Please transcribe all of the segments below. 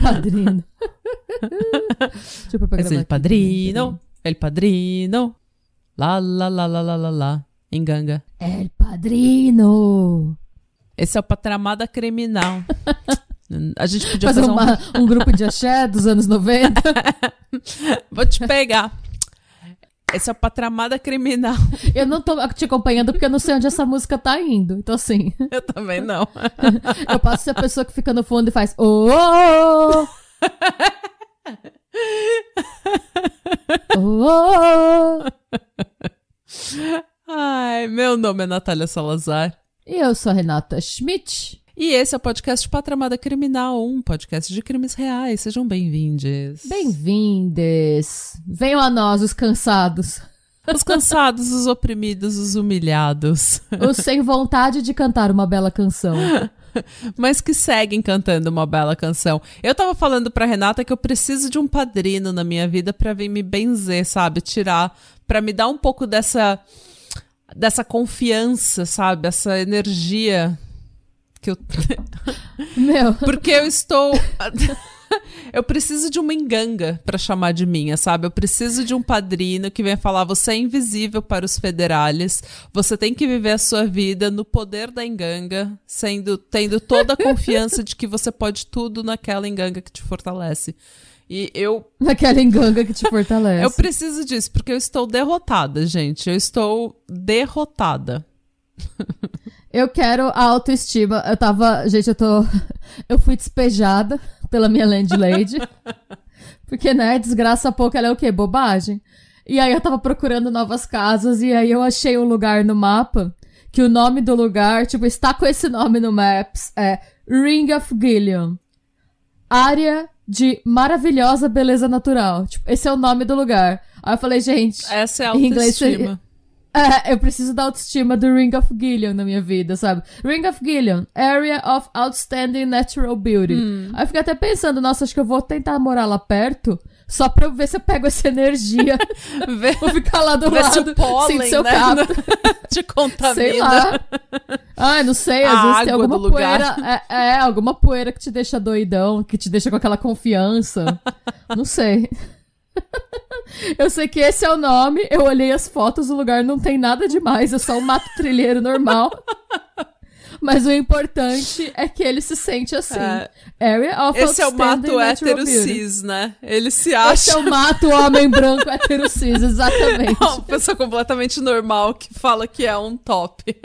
Padrino. Deixa eu é el padrino, el padrino. Lá, lá, lá, lá, lá, lá, lá. Enganga. El padrino. Esse é o Patramada Criminal. A gente podia fazer, fazer uma, um... um grupo de axé dos anos 90. Vou te pegar. Esse é o Patramada Criminal. Eu não tô te acompanhando porque eu não sei onde essa música tá indo. Então, assim. Eu também não. eu posso ser a pessoa que fica no fundo e faz. Oh! oh, oh. Ai, meu nome é Natália Salazar. E eu sou a Renata Schmidt. E esse é o podcast Patramada Criminal, um podcast de crimes reais. Sejam bem-vindos. Bem-vindes. Venham a nós, os cansados. Os cansados, os oprimidos, os humilhados. Os sem vontade de cantar uma bela canção. Mas que seguem cantando uma bela canção. Eu tava falando pra Renata que eu preciso de um padrino na minha vida para vir me benzer, sabe? Tirar, para me dar um pouco dessa dessa confiança, sabe? Essa energia que eu. Meu. Porque eu estou. eu preciso de uma enganga para chamar de minha, sabe? Eu preciso de um padrino que venha falar: você é invisível para os federales, você tem que viver a sua vida no poder da enganga, sendo tendo toda a confiança de que você pode tudo naquela enganga que te fortalece. E eu. Naquela enganga que te fortalece. eu preciso disso, porque eu estou derrotada, gente. Eu estou derrotada. Eu quero a autoestima. Eu tava. Gente, eu tô. Eu fui despejada pela minha landlady. porque, né, desgraça pouco, ela é o quê? Bobagem. E aí eu tava procurando novas casas e aí eu achei um lugar no mapa que o nome do lugar, tipo, está com esse nome no Maps, é Ring of Gillian. Área de maravilhosa beleza natural. Tipo, esse é o nome do lugar. Aí eu falei, gente. Essa é a autoestima. Inglês, é, eu preciso da autoestima do Ring of Gillian na minha vida, sabe? Ring of Gillian, Area of Outstanding Natural Beauty. Hum. Aí eu fiquei até pensando, nossa, acho que eu vou tentar morar lá perto. Só pra eu ver se eu pego essa energia. vou ficar lá do lado. Se o pólen, seu né? te contamina. Sei lá. Ai, não sei. Às A vezes tem alguma poeira. É, é, alguma poeira que te deixa doidão, que te deixa com aquela confiança. não sei. eu sei que esse é o nome, eu olhei as fotos, o lugar não tem nada demais, é só um mato trilheiro normal. Mas o importante é que ele se sente assim. É. Area of Esse é o mato hétero cis, né? Ele se acha. Esse é o mato homem branco hétero cis, exatamente. É uma pessoa completamente normal que fala que é um top.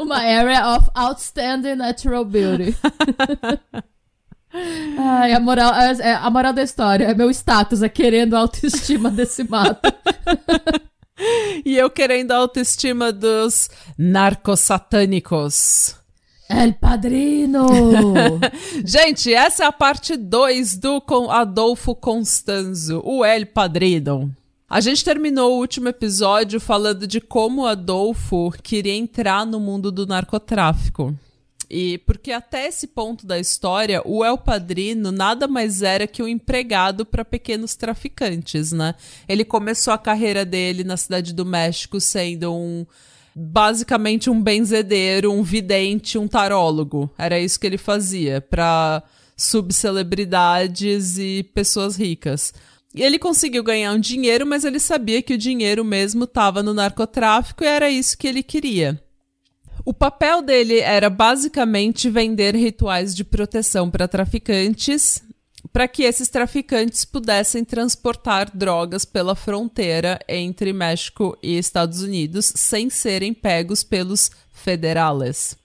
Uma area of outstanding natural beauty. Ai, a moral, é, é, a moral da história é meu status, é querendo a autoestima desse mato. e eu querendo a autoestima dos narcosatânicos. El Padrino! Gente, essa é a parte 2 do Adolfo Constanzo, o El Padrino. A gente terminou o último episódio falando de como Adolfo queria entrar no mundo do narcotráfico. E porque até esse ponto da história, o El Padrino nada mais era que um empregado para pequenos traficantes, né? Ele começou a carreira dele na cidade do México sendo um basicamente um benzedeiro, um vidente, um tarólogo. Era isso que ele fazia para subcelebridades e pessoas ricas. E ele conseguiu ganhar um dinheiro, mas ele sabia que o dinheiro mesmo estava no narcotráfico e era isso que ele queria. O papel dele era basicamente vender rituais de proteção para traficantes, para que esses traficantes pudessem transportar drogas pela fronteira entre México e Estados Unidos sem serem pegos pelos federales.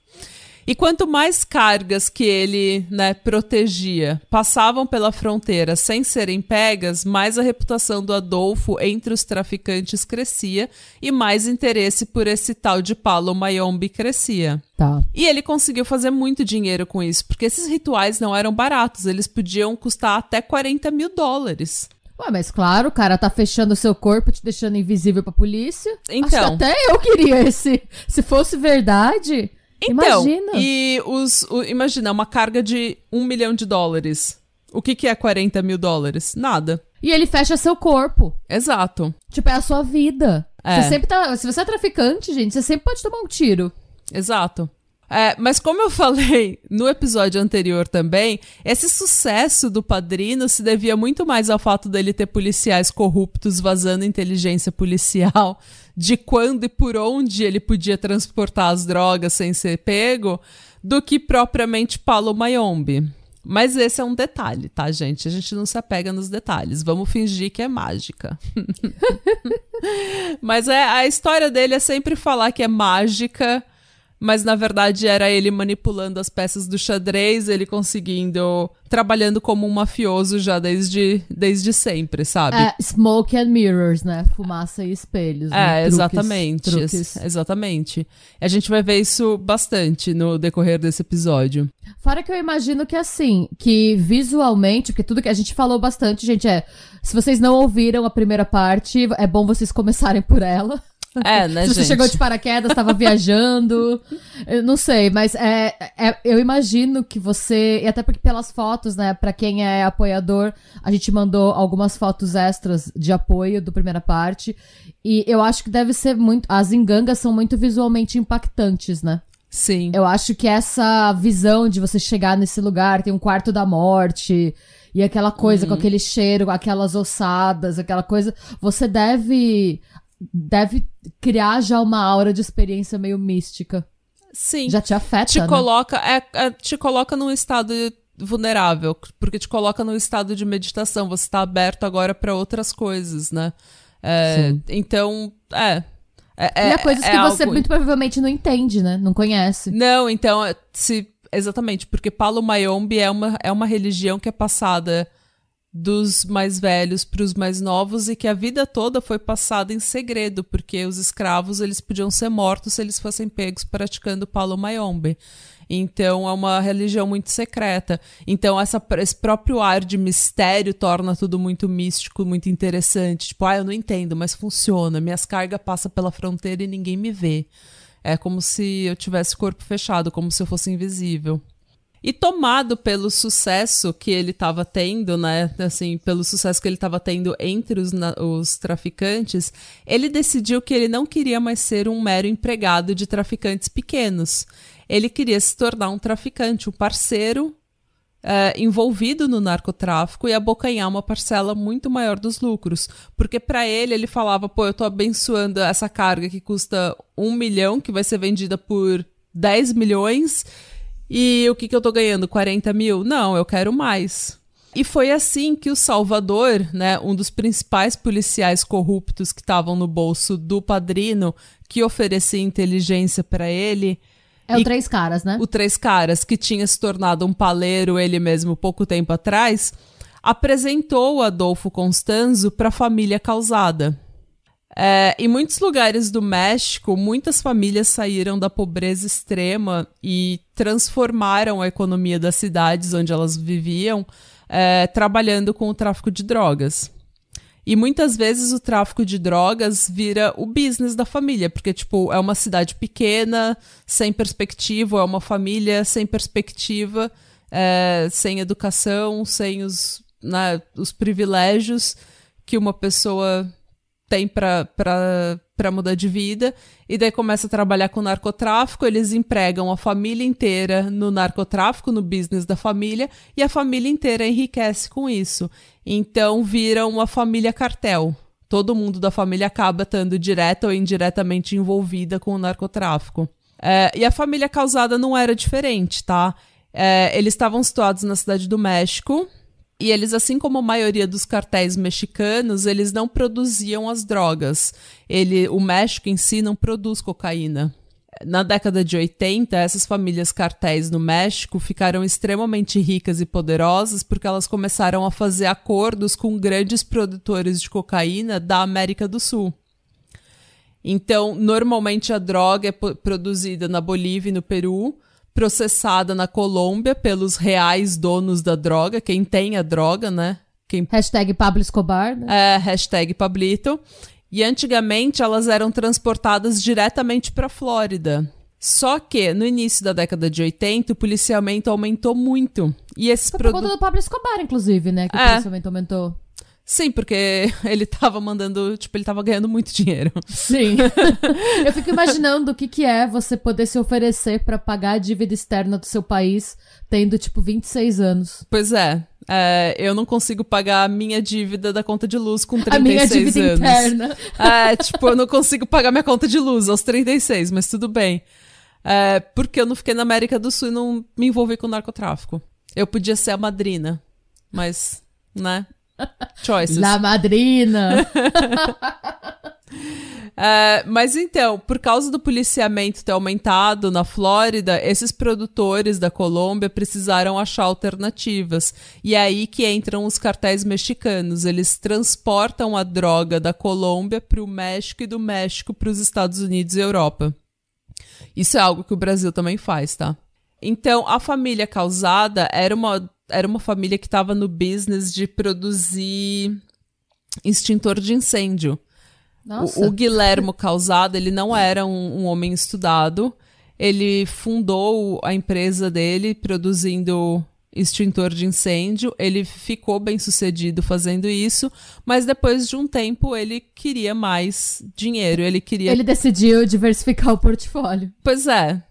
E quanto mais cargas que ele né, protegia passavam pela fronteira sem serem pegas, mais a reputação do Adolfo entre os traficantes crescia e mais interesse por esse tal de Paulo Mayombe crescia. Tá. E ele conseguiu fazer muito dinheiro com isso, porque esses rituais não eram baratos, eles podiam custar até 40 mil dólares. Ué, mas claro, o cara tá fechando o seu corpo, te deixando invisível pra polícia. Então. Até eu queria esse. Se fosse verdade. Então, imagina. e os, o- imagina, uma carga de um milhão de dólares. O que, que é 40 mil dólares? Nada. E ele fecha seu corpo. Exato. Tipo, é a sua vida. É. Você sempre tá. Se você é traficante, gente, você sempre pode tomar um tiro. Exato. É, mas como eu falei no episódio anterior também, esse sucesso do padrino se devia muito mais ao fato dele ter policiais corruptos vazando inteligência policial de quando e por onde ele podia transportar as drogas sem ser pego, do que propriamente Paulo Mayombe. Mas esse é um detalhe, tá, gente? A gente não se apega nos detalhes. Vamos fingir que é mágica. Mas é, a história dele é sempre falar que é mágica, mas na verdade era ele manipulando as peças do xadrez, ele conseguindo. trabalhando como um mafioso já desde, desde sempre, sabe? É, smoke and mirrors, né? Fumaça e espelhos. né? É, Truques, exatamente. truques. Exatamente. A gente vai ver isso bastante no decorrer desse episódio. Fora que eu imagino que assim, que visualmente, porque tudo que a gente falou bastante, gente, é. Se vocês não ouviram a primeira parte, é bom vocês começarem por ela. É, né, Se você gente? chegou de paraquedas, estava viajando. Eu não sei, mas é, é- eu imagino que você. E até porque pelas fotos, né? Pra quem é apoiador, a gente mandou algumas fotos extras de apoio do primeira parte. E eu acho que deve ser muito. As engangas são muito visualmente impactantes, né? Sim. Eu acho que essa visão de você chegar nesse lugar, tem um quarto da morte, e aquela coisa com aquele cheiro, aquelas ossadas, aquela coisa, você deve deve criar já uma aura de experiência meio mística. Sim. Já te afeta, te né? coloca é, é, te coloca num estado vulnerável porque te coloca num estado de meditação você tá aberto agora pra outras coisas né É, Sim. então é é, E é, é coisas é que você algo- muito provavelmente não entende, né? Não conhece. não então é, se exatamente porque Palo Mayombe é uma é uma religião que é passada dos mais velhos para os mais novos e que a vida toda foi passada em segredo, porque os escravos eles podiam ser mortos se eles fossem pegos praticando Palo Mayombe. Então é uma religião muito secreta. Então essa, esse próprio ar de mistério torna tudo muito místico, muito interessante. Tipo, ah, eu não entendo, mas funciona. Minhas cargas passam pela fronteira e ninguém me vê. É como se eu tivesse corpo fechado, como se eu fosse invisível. E tomado pelo sucesso que ele estava tendo, né? Assim, pelo sucesso que ele estava tendo entre os, os traficantes, ele decidiu que ele não queria mais ser um mero empregado de traficantes pequenos. Ele queria se tornar um traficante, um parceiro é, envolvido no narcotráfico e abocanhar uma parcela muito maior dos lucros. Porque para ele, ele falava, pô, eu tô abençoando essa carga que custa um milhão, que vai ser vendida por 10 milhões, e o que, que eu tô ganhando? 40 mil? Não, eu quero mais. E foi assim que o Salvador, né, um dos principais policiais corruptos que estavam no bolso do padrino, que oferecia inteligência para ele, É o E- Três Caras, né? o Três Caras, que tinha se tornado um paleiro ele mesmo pouco tempo atrás, apresentou o Adolfo Constanzo para a família causada. É, em muitos lugares do México, muitas famílias saíram da pobreza extrema e transformaram a economia das cidades onde elas viviam, é, trabalhando com o tráfico de drogas. E muitas vezes o tráfico de drogas vira o business da família, porque, tipo, é uma cidade pequena, sem perspectiva, é uma família sem perspectiva, é, sem educação, sem os, né, os privilégios que uma pessoa tem pra mudar de vida. E daí começa a trabalhar com narcotráfico, eles empregam a família inteira no narcotráfico, no business da família, e a família inteira enriquece com isso. Então vira uma família cartel. Todo mundo da família acaba estando direta ou indiretamente envolvida com o narcotráfico. É, e a família causada não era diferente, tá? É, eles estavam situados na cidade do México, e eles, assim como a maioria dos cartéis mexicanos, eles não produziam as drogas. Ele, o México em si não produz cocaína. Na década de 80, essas famílias cartéis no México ficaram extremamente ricas e poderosas porque elas começaram a fazer acordos com grandes produtores de cocaína da América do Sul. Então, normalmente a droga é produzida na Bolívia e no Peru, processada na Colômbia pelos reais donos da droga, quem tem a droga, né? Quem... Hashtag Pablo Escobar. Né? É, hashtag Pablito. E antigamente elas eram transportadas diretamente para Flórida. Só que no início da década de 80, o policiamento aumentou muito. E esses Foi por conta do Pablo Escobar, inclusive, né? Que É. o policiamento aumentou. Sim, porque ele tava mandando, tipo, ele tava ganhando muito dinheiro. Sim. Eu fico imaginando o que, que é você poder se oferecer pra pagar a dívida externa do seu país, tendo, tipo, 26 anos. Pois é, é, eu não consigo pagar a minha dívida da conta de luz com 36 a minha dívida anos. interna. É, tipo, eu não consigo pagar minha conta de luz aos 36, mas tudo bem. É, porque eu não fiquei na América do Sul e não me envolvi com narcotráfico. Eu podia ser a madrina, mas, né? Choices. La madrina. É, mas então, por causa do policiamento ter aumentado na Flórida, esses produtores da Colômbia precisaram achar alternativas. E é aí que entram os cartéis mexicanos. Eles transportam a droga da Colômbia para o México e do México para os Estados Unidos e Europa. Isso é algo que o Brasil também faz, tá? Então, a família causada era uma, era uma família que estava no business de produzir extintor de incêndio. Nossa. O, o Guilhermo Causado, ele não era um, um homem estudado. Ele fundou a empresa dele produzindo extintor de incêndio. Ele ficou bem sucedido fazendo isso, mas depois de um tempo ele queria mais dinheiro. Ele queria. Ele decidiu diversificar o portfólio. Pois é.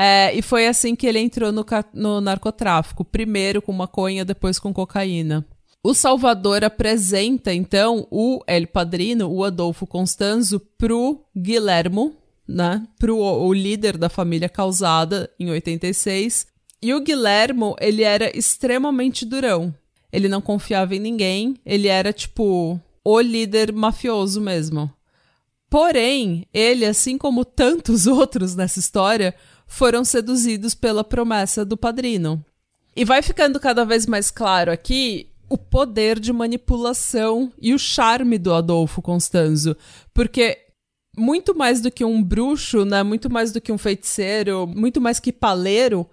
É, e foi assim que ele entrou no, no narcotráfico. Primeiro com maconha, depois com cocaína. O Salvador apresenta, então, o El Padrino, o Adolfo Constanzo, pro Guilhermo, né? Pro o líder da família causada em 86. E o Guilhermo, ele era extremamente durão. Ele não confiava em ninguém. Ele era, tipo, o líder mafioso mesmo. Porém, ele, assim como tantos outros nessa história, foram seduzidos pela promessa do padrino. E vai ficando cada vez mais claro aqui o poder de manipulação e o charme do Adolfo Constanzo. Porque muito mais do que um bruxo, né? Muito mais do que um feiticeiro, muito mais que paleiro,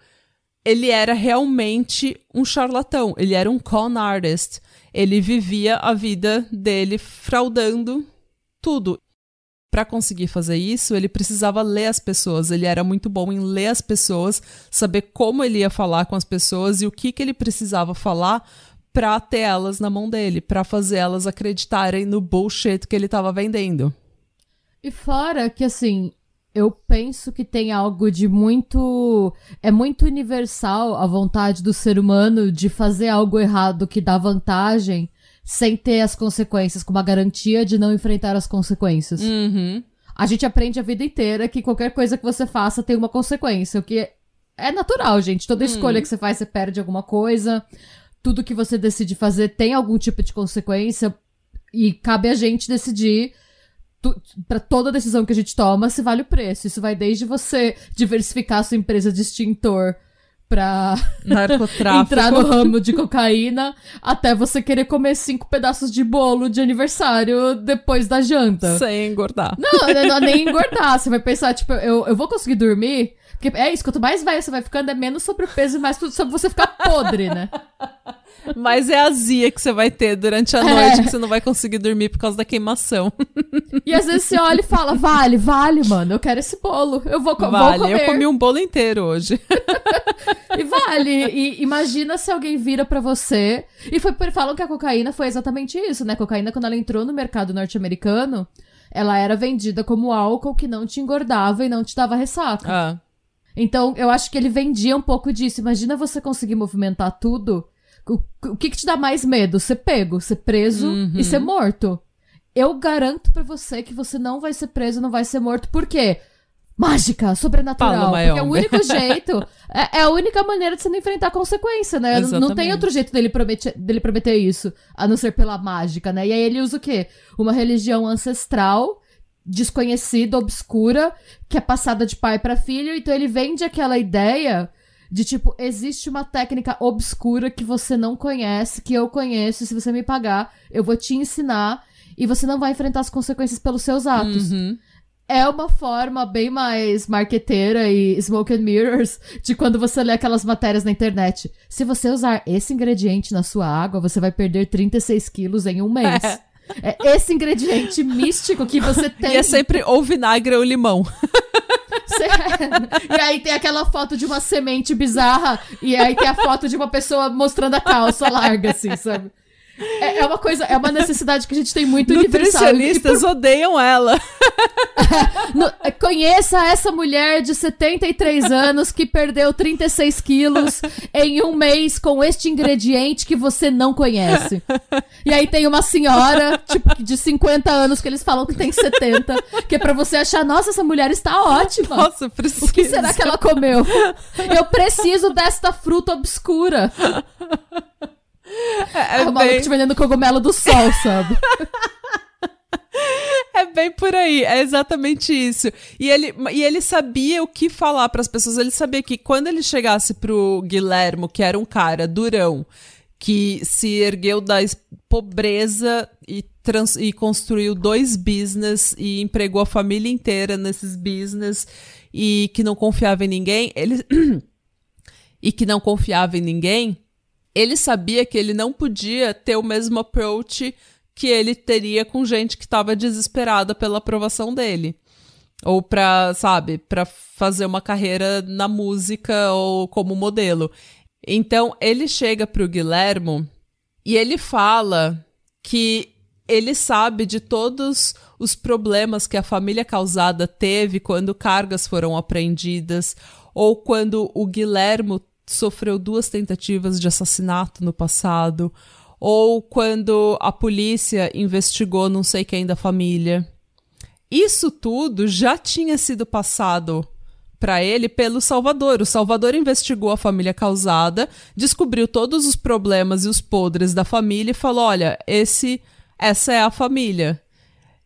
ele era realmente um charlatão. Ele era um con artist. Ele vivia a vida dele fraudando tudo. Para conseguir fazer isso, ele precisava ler as pessoas. Ele era muito bom em ler as pessoas, saber como ele ia falar com as pessoas e o que, que ele precisava falar para ter elas na mão dele, para fazer elas acreditarem no bullshit que ele estava vendendo. E fora que, assim, eu penso que tem algo de muito. É muito universal a vontade do ser humano de fazer algo errado que dá vantagem sem ter as consequências, com uma garantia de não enfrentar as consequências. Uhum. A gente aprende a vida inteira que qualquer coisa que você faça tem uma consequência, o que é natural, gente. Toda escolha que você faz, você perde alguma coisa. Tudo que você decide fazer tem algum tipo de consequência. E cabe a gente decidir para toda decisão que a gente toma se vale o preço. Isso vai desde você diversificar a sua empresa de extintor pra entrar no ramo de cocaína até você querer comer cinco pedaços de bolo de aniversário depois da janta. Sem engordar. Não, não, nem engordar. Você vai pensar, tipo, eu, eu vou conseguir dormir? Porque é isso, quanto mais velho você vai ficando, é menos sobrepeso e mais sobre você ficar podre, né? Mas é a azia que você vai ter durante a É. noite que você não vai conseguir dormir por causa da queimação. E às vezes você olha e fala, vale, vale, mano, eu quero esse bolo. Eu vou, co- vou Vale, comer. eu comi um bolo inteiro hoje. E vale. E imagina se alguém vira pra você. E foi, falam que a cocaína foi exatamente isso, né? A cocaína, quando ela entrou no mercado norte-americano, ela era vendida como álcool que não te engordava e não te dava ressaca. Ah, Então, eu acho que ele vendia um pouco disso. Imagina você conseguir movimentar tudo. O, que, que te dá mais medo? Ser pego, ser preso e ser morto. Eu garanto pra você que você não vai ser preso, não vai ser morto. Por quê? Mágica, sobrenatural. Paulo porque é o único jeito. É, é a única maneira de você não enfrentar a consequência, né? Não- Não tem Exatamente. outro jeito dele prometer, dele prometer isso, a não ser pela mágica, né? E aí ele usa o quê? Uma religião ancestral, desconhecida, obscura, que é passada de pai pra filho. Então ele vende aquela ideia de tipo, existe uma técnica obscura que você não conhece, que eu conheço, e se você me pagar, eu vou te ensinar e você não vai enfrentar as consequências pelos seus atos. uhum. é uma forma bem mais marqueteira e smoke and mirrors de quando você lê aquelas matérias na internet. Se você usar esse ingrediente na sua água, você vai perder 36 quilos em um mês. É. É esse ingrediente místico que você tem. E é sempre ou vinagre ou limão. e aí tem aquela foto de uma semente bizarra, e aí tem a foto de uma pessoa mostrando a calça larga, assim, sabe? É, é, uma coisa, é uma necessidade que a gente tem muito Nutricionistas por... odeiam ela. no, conheça essa mulher de 73 anos que perdeu 36 quilos em um mês com este ingrediente que você não conhece. E aí tem uma senhora, tipo, de 50 anos, que eles falam que tem 70, que é pra você achar, nossa, essa mulher está ótima. Nossa, preciso. O que será que ela comeu? Eu preciso desta fruta obscura. É, é o bem... te vendendo cogumelo do sol, sabe? É bem por aí, é exatamente isso. E ele, e ele sabia o que falar para as pessoas. Ele sabia que quando ele chegasse pro Guilhermo, que era um cara durão, que se ergueu da pobreza e, trans, e construiu dois business e empregou a família inteira nesses business e que não confiava em ninguém, ele e que não confiava em ninguém, ele sabia que ele não podia ter o mesmo approach que ele teria com gente que estava desesperada pela aprovação dele. Ou pra, sabe, pra fazer uma carreira na música ou como modelo. Então, ele chega pro Guilhermo e ele fala que ele sabe de todos os problemas que a família causada teve quando cargas foram apreendidas, ou quando o Guilhermo sofreu duas tentativas de assassinato no passado, ou quando a polícia investigou não sei quem da família. Isso tudo já tinha sido passado para ele pelo Salvador. O Salvador investigou a família causada, descobriu todos os problemas e os podres da família e falou: "Olha, esse essa é a família".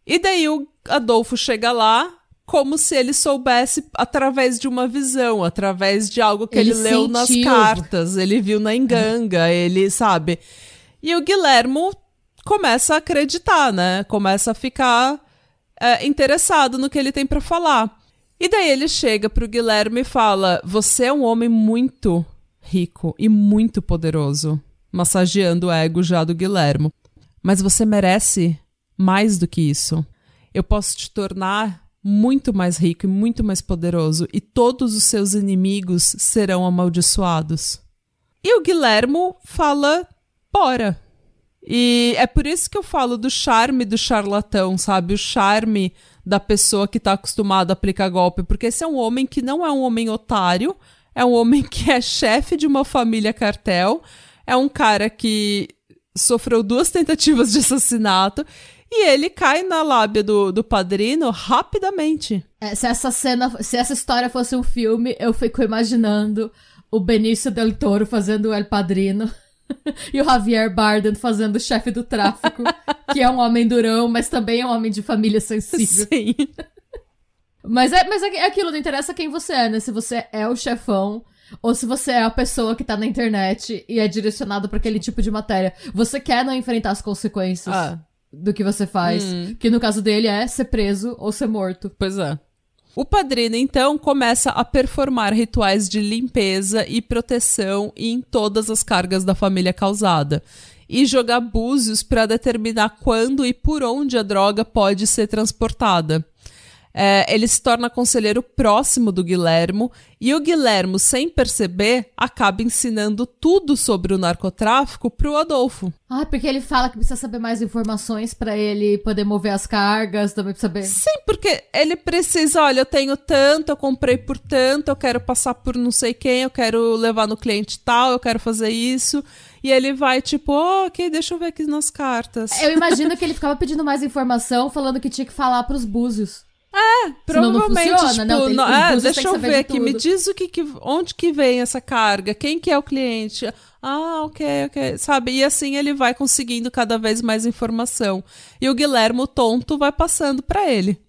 E daí o Adolfo chega lá, como se ele soubesse através de uma visão, através de algo que ele, ele leu nas cartas, ele viu na enganga, ele sabe. E o Guilhermo começa a acreditar, né? Começa a ficar é, interessado no que ele tem para falar. E daí ele chega pro Guilherme e fala: Você é um homem muito rico e muito poderoso, massageando o ego já do Guilhermo. Mas você merece mais do que isso. Eu posso te tornar muito mais rico e muito mais poderoso, e todos os seus inimigos serão amaldiçoados. E o Guilhermo fala: bora. E é por isso que eu falo do charme do charlatão, sabe? O charme da pessoa que está acostumada a aplicar golpe, porque esse é um homem que não é um homem otário, é um homem que é chefe de uma família cartel, é um cara que sofreu duas tentativas de assassinato e ele cai na lábia do, do padrino rapidamente. É, se essa cena, se essa história fosse um filme, eu fico imaginando o Benício Del Toro fazendo o El Padrino. e o Javier Bardem fazendo o chefe do tráfico, que é um homem durão, mas também é um homem de família sensível. Sim. mas é, mas é aquilo, não interessa quem você é, né? Se você é o chefão ou se você é a pessoa que tá na internet e é direcionada para aquele tipo de matéria. Você quer não enfrentar as consequências. Ah do que você faz. Hum. Que no caso dele é ser preso ou ser morto. Pois é. O padrino, então, começa a performar rituais de limpeza e proteção em todas as cargas da família causada. E jogar búzios para determinar quando e por onde a droga pode ser transportada. É, ele se torna conselheiro próximo do Guilhermo e o Guilhermo, sem perceber, acaba ensinando tudo sobre o narcotráfico pro Adolfo. Ah, porque ele fala que precisa saber mais informações para ele poder mover as cargas, também pra saber. Sim, porque ele precisa, olha, eu tenho tanto, eu comprei por tanto, eu quero passar por não sei quem, eu quero levar no cliente tal, eu quero fazer isso. E ele vai, tipo, oh, ok, deixa eu ver aqui nas cartas. Eu imagino que ele ficava pedindo mais informação, falando que tinha que falar pros búzios. É, provavelmente, não tipo, não, não, é, deixa eu ver aqui, me diz o que, que, onde que vem essa carga, quem que é o cliente, ah, ok, ok, sabe, e assim ele vai conseguindo cada vez mais informação, e o Guilhermo tonto vai passando para ele.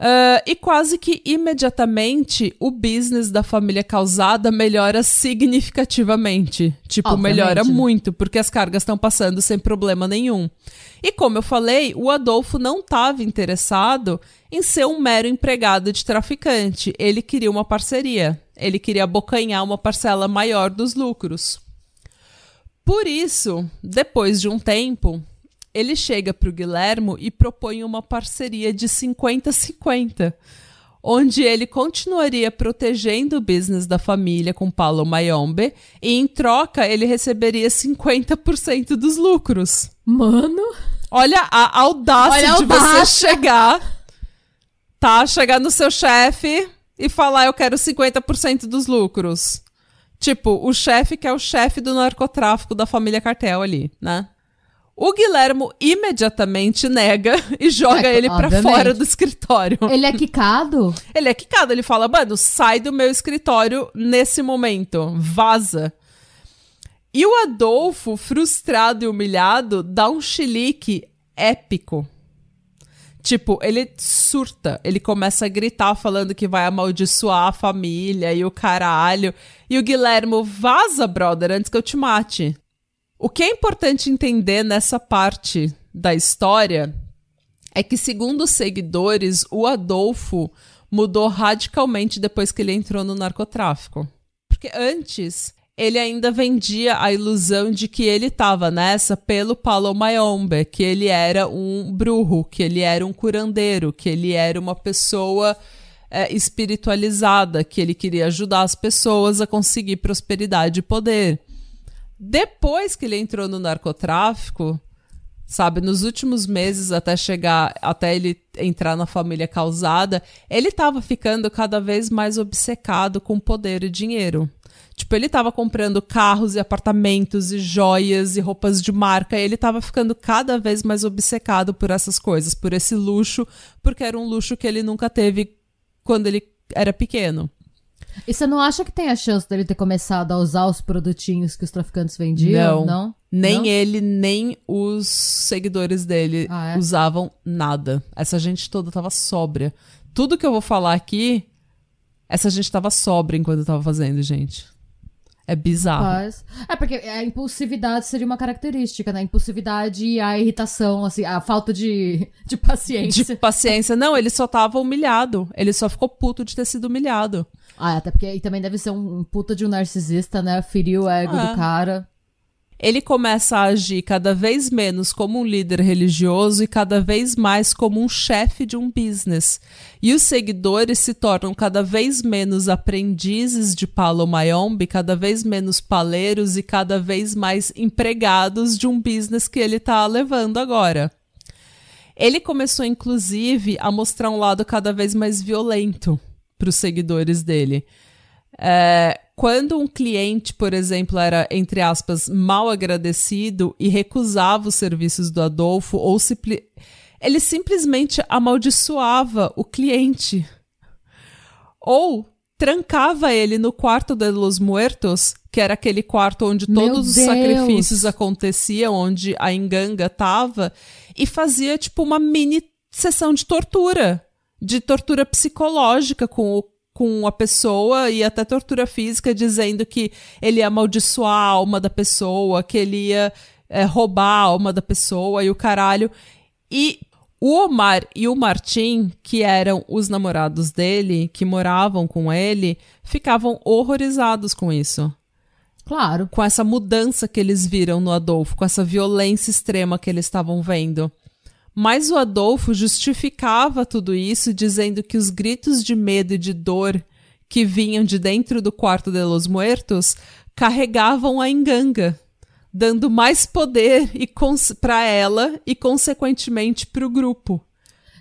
Uh, e quase que imediatamente o business da família causada melhora significativamente. Tipo, Obviamente, melhora né? muito, porque as cargas estão passando sem problema nenhum. E como eu falei, o Adolfo não estava interessado em ser um mero empregado de traficante. Ele queria uma parceria. Ele queria abocanhar uma parcela maior dos lucros. Por isso, depois de um tempo, ele chega para o Guilhermo e propõe uma parceria de 50-50, onde ele continuaria protegendo o business da família com Paulo Mayombe e, em troca, ele receberia 50% dos lucros. Mano. Olha a audácia Olha a de audácia. você chegar, tá? Chegar no seu chefe e falar: eu quero 50% dos lucros. Tipo, o chefe que é o chefe do narcotráfico da família Cartel ali, né? O Guilhermo imediatamente nega e joga É, ele pra obviamente. fora do escritório. Ele é quicado? Ele é quicado, ele fala, mano, sai do meu escritório nesse momento, vaza. E o Adolfo, frustrado e humilhado, dá um chilique épico. Tipo, ele surta, ele começa a gritar falando que vai amaldiçoar a família e o caralho. E o Guilhermo, vaza, brother, antes que eu te mate. O que é importante entender nessa parte da história é que, segundo os seguidores, o Adolfo mudou radicalmente depois que ele entrou no narcotráfico. Porque antes ele ainda vendia a ilusão de que ele estava nessa pelo Paulo Mayombe, que ele era um bruxo, que ele era um curandeiro, que ele era uma pessoa é, espiritualizada, que ele queria ajudar as pessoas a conseguir prosperidade e poder. Depois que ele entrou no narcotráfico, sabe, nos últimos meses até chegar, até ele entrar na família causada, ele tava ficando cada vez mais obcecado com poder e dinheiro. Tipo, ele tava comprando carros e apartamentos e joias e roupas de marca, e ele tava ficando cada vez mais obcecado por essas coisas, por esse luxo, porque era um luxo que ele nunca teve quando ele era pequeno. E você não acha que tem a chance dele ter começado a usar os produtinhos que os traficantes vendiam? Não. Não? Nem Não? ele, nem os seguidores dele Ah, é? usavam nada. Essa gente toda tava sóbria. Tudo que eu vou falar aqui, essa gente tava sóbria enquanto tava fazendo, gente. É bizarro. É, porque a impulsividade seria uma característica, né? A impulsividade e a irritação, assim, a falta de, de paciência. De paciência. Não, ele só tava humilhado. Ele só ficou puto de ter sido humilhado. Ah, até porque aí também deve ser um, um puta de um narcisista, né? Feriu o ego Ah. do cara. Ele começa a agir cada vez menos como um líder religioso e cada vez mais como um chefe de um business. E os seguidores se tornam cada vez menos aprendizes de Paulo Mayombe, cada vez menos paleiros e cada vez mais empregados de um business que ele está levando agora. Ele começou, inclusive, a mostrar um lado cada vez mais violento para os seguidores dele. É, quando um cliente, por exemplo, era, entre aspas, mal agradecido e recusava os serviços do Adolfo, ou simpli- ele simplesmente amaldiçoava o cliente. Ou trancava ele no quarto de los muertos, que era aquele quarto onde Meu todos os Deus! sacrifícios aconteciam, onde a enganga tava, e fazia tipo uma mini sessão de tortura, de tortura psicológica com o com a pessoa e até tortura física, dizendo que ele ia amaldiçoar a alma da pessoa, que ele ia é, roubar a alma da pessoa e o caralho. E o Omar e o Martim, que eram os namorados dele, que moravam com ele, ficavam horrorizados com isso. Claro. Com essa mudança que eles viram no Adolfo, com essa violência extrema que eles estavam vendo. Mas o Adolfo justificava tudo isso dizendo que os gritos de medo e de dor que vinham de dentro do quarto de los muertos carregavam a enganga, dando mais poder para ela e consequentemente para o grupo.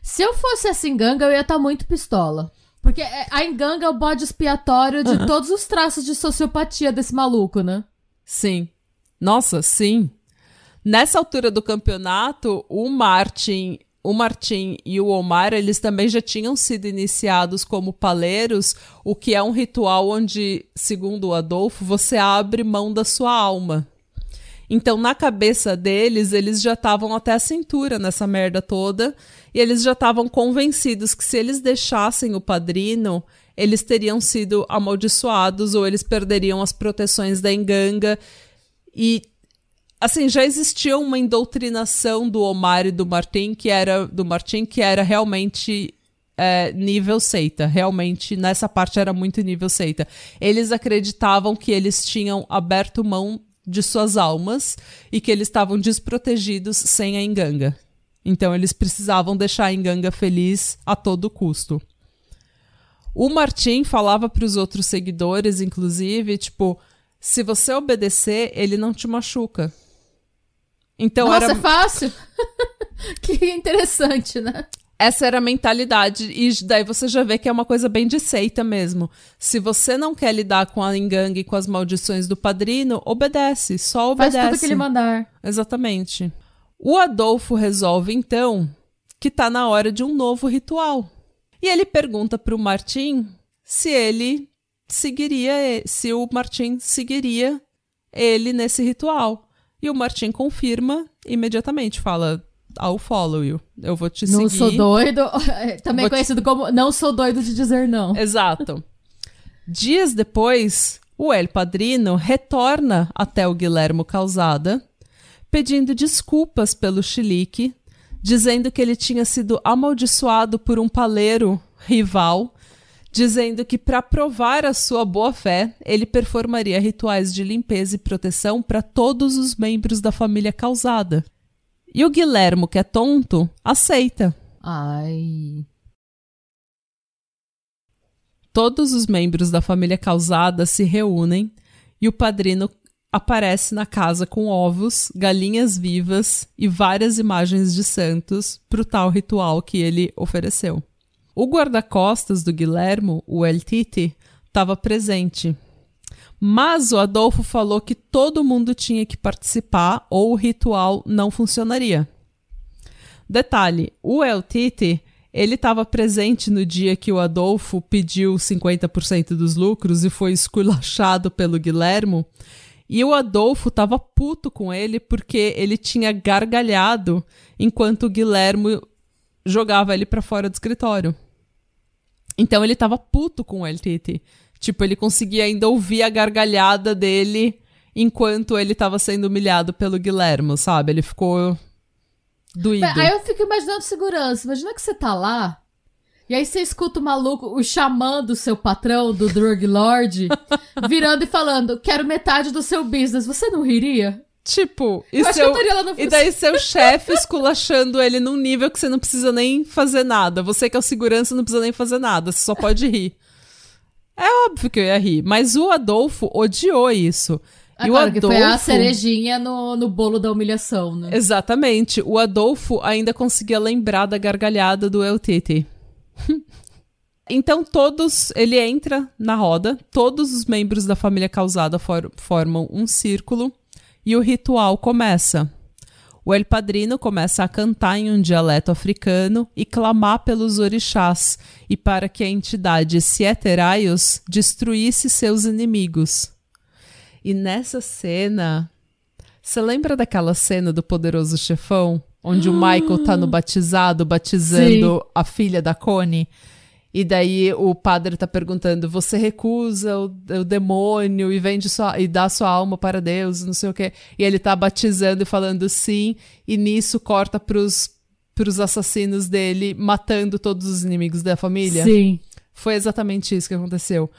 Se eu fosse essa enganga, eu ia estar muito pistola. Porque é- a enganga é o bode expiatório de todos os traços de sociopatia desse maluco, né? Sim. Nossa, sim. Nessa altura do campeonato, o Martin, o Martin e o Omar, eles também já tinham sido iniciados como paleiros, o que é um ritual onde, segundo o Adolfo, você abre mão da sua alma. Então, na cabeça deles, eles já estavam até a cintura nessa merda toda. E eles já estavam convencidos que se eles deixassem o padrino, eles teriam sido amaldiçoados ou eles perderiam as proteções da enganga. E assim, já existia uma indoutrinação do Omar e do Martin que era do Martin que era realmente é, nível seita. Realmente, nessa parte era muito nível seita. Eles acreditavam que eles tinham aberto mão de suas almas e que eles estavam desprotegidos sem a enganga. Então eles precisavam deixar a enganga feliz a todo custo. O Martin falava para os outros seguidores, inclusive, tipo, se você obedecer, ele não te machuca. Então Nossa, era... é fácil. que interessante, né? Essa era a mentalidade. E daí você já vê que é uma coisa bem de seita mesmo. Se você não quer lidar com a engangue e com as maldições do padrino, obedece. Só obedece. Faz tudo que ele mandar. Exatamente. O Adolfo resolve, então, que tá na hora de um novo ritual. E ele pergunta pro Martim se ele seguiria, se o Martim seguiria ele nesse ritual. E o Martim confirma imediatamente, fala: I'll follow you. Eu vou te não seguir. Não sou doido. Também vou conhecido te... como não sou doido de dizer não. Exato. Dias depois, o El Padrino retorna até o Guilhermo Causada, pedindo desculpas pelo chilique, dizendo que ele tinha sido amaldiçoado por um paleiro rival, dizendo que para provar a sua boa fé, ele performaria rituais de limpeza e proteção para todos os membros da família Causada. E o Guilhermo, que é tonto, aceita. Ai. Todos os membros da família causada se reúnem e o padrino aparece na casa com ovos, galinhas vivas e várias imagens de santos para o tal ritual que ele ofereceu. O guarda-costas do Guilhermo, o El Titi, estava presente mas o Adolfo falou que todo mundo tinha que participar ou o ritual não funcionaria. Detalhe: o El Tite ele estava presente no dia que o Adolfo pediu 50% dos lucros e foi esculachado pelo Guilhermo. E o Adolfo estava puto com ele porque ele tinha gargalhado enquanto o Guilhermo jogava ele para fora do escritório. Então ele estava puto com o El Tite. Tipo, ele conseguia ainda ouvir a gargalhada dele enquanto ele tava sendo humilhado pelo Guilhermo, sabe? Ele ficou doído. Aí eu fico imaginando segurança. Imagina que você tá lá e aí você escuta o maluco, o xamã do seu patrão, do drug lord, virando e falando, quero metade do seu business. Você não riria? Tipo, e, seu, e daí seu chefe esculachando ele num nível que você não precisa nem fazer nada. Você que é o segurança não precisa nem fazer nada, você só pode rir. É óbvio que eu ia rir, mas o Adolfo odiou isso. Ah, e claro, o Adolfo... que foi a cerejinha no, no bolo da humilhação, né? Exatamente. O Adolfo ainda conseguia lembrar da gargalhada do El Tete. então todos, ele entra na roda, todos os membros da família causada for, formam um círculo e o ritual começa. O El Padrino começa a cantar em um dialeto africano e clamar pelos orixás e para que a entidade Sieteraios destruísse seus inimigos. E nessa cena, você lembra daquela cena do Poderoso Chefão? Onde o Michael tá no batizado, batizando Sim. a filha da Connie? E daí o padre tá perguntando: você recusa o, o demônio e vende sua, e dá sua alma para Deus, não sei o quê. E ele tá batizando e falando sim, e nisso corta pros, pros assassinos dele, matando todos os inimigos da família. Sim. Foi exatamente isso que aconteceu.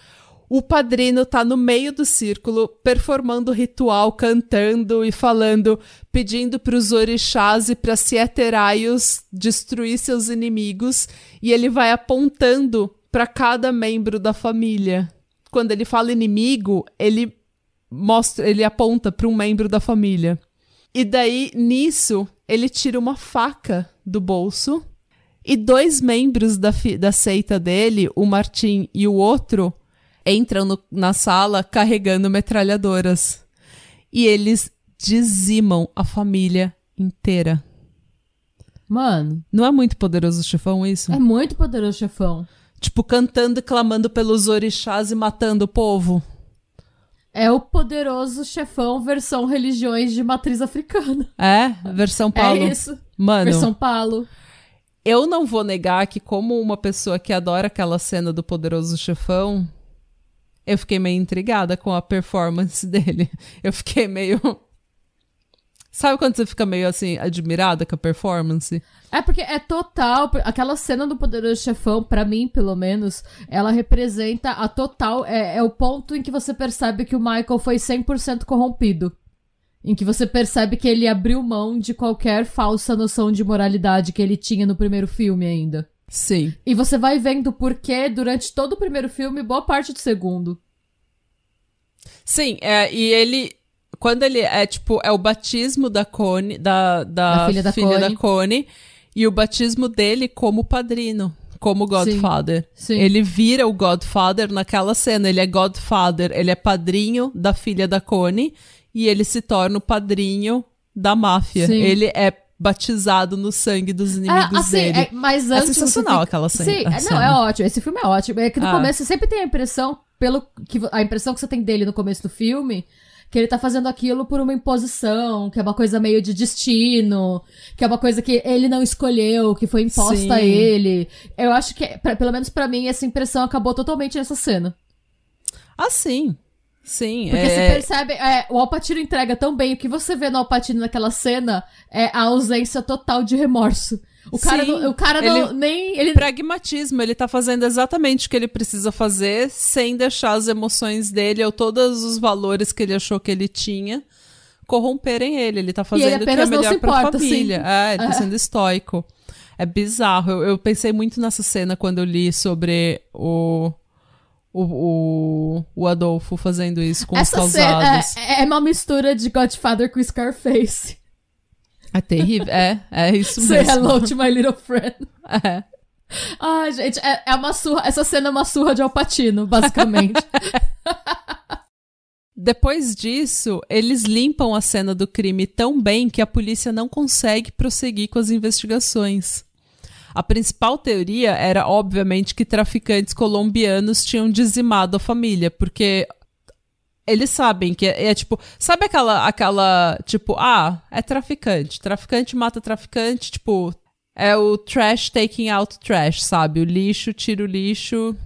O padrino tá no meio do círculo, performando o ritual, cantando e falando, pedindo para os orixás e para Sieteraios destruir seus inimigos, e ele vai apontando para cada membro da família. Quando ele fala inimigo, ele mostra, ele aponta para um membro da família. E daí, nisso, ele tira uma faca do bolso e dois membros da, da seita dele, o Martim e o outro, entram no, na sala carregando metralhadoras. E eles dizimam a família inteira. Mano. Não é muito poderoso chefão isso? É muito poderoso chefão. Tipo, cantando e clamando pelos orixás e matando o povo. É o poderoso chefão versão religiões de matriz africana. É, versão Paulo. É isso. Mano, Versão Paulo. eu não vou negar que, como uma pessoa que adora aquela cena do poderoso chefão, eu fiquei meio intrigada com a performance dele. Eu fiquei meio. Sabe quando você fica meio assim, admirada com a performance? É porque é total. Aquela cena do Poderoso Chefão, pra mim, pelo menos, ela representa a total. É, é o ponto em que você percebe que o Michael foi 100% corrompido. Em que você percebe que ele abriu mão de qualquer falsa noção de moralidade que ele tinha no primeiro filme ainda. Sim. E você vai vendo por que durante todo o primeiro filme, boa parte do segundo. Sim, é, e ele. Quando ele é tipo, é o batismo da Connie, da, da, Da filha da filha Connie. da e o batismo dele como padrino, como Godfather. sim. Ele vira o Godfather naquela cena. Ele é Godfather, ele é padrinho da filha da Connie, e ele se torna o padrinho da máfia. Sim. Ele é batizado no sangue dos inimigos É, assim, dele. é- mas É antes você sensacional fica- aquela cena. Sim, é, não, cena. é ótimo. Esse filme é ótimo. É que no Ah. começo você sempre tem a impressão, pelo que a impressão que você tem dele no começo do filme, que ele tá fazendo aquilo por uma imposição, que é uma coisa meio de destino, que é uma coisa que ele não escolheu, que foi imposta Sim. a ele. Eu acho que, pra- pelo menos pra mim, essa impressão acabou totalmente nessa cena. Ah, sim. Sim. Porque é... você percebe, é, o Alpatino entrega tão bem, o que você vê no Alpatino naquela cena é a ausência total de remorso. O cara, Sim, não, o cara não, ele- nem. Ele, pragmatismo, ele tá fazendo exatamente o que ele precisa fazer, sem deixar as emoções dele ou todos os valores que ele achou que ele tinha corromperem ele. Ele tá fazendo o que é não melhor se pra importa, família. sim. É, ele tá É. sendo estoico. É bizarro. Eu, eu pensei muito nessa cena quando eu li sobre o. O, o, o Adolfo fazendo isso com Essa os cena causados. é, é uma mistura de Godfather com Scarface. É, terrível. É, é isso Say mesmo. hello to my little friend. É. Ai, gente, é, é uma surra. Essa cena é uma surra de Alpatino, basicamente. Depois disso, eles limpam a cena do crime tão bem que a polícia não consegue prosseguir com as investigações. A principal teoria era, obviamente, que traficantes colombianos tinham dizimado a família, porque eles sabem que é, é tipo, sabe aquela aquela tipo, ah, é traficante, traficante mata traficante, tipo, é o trash taking out trash, sabe? O lixo tira o lixo.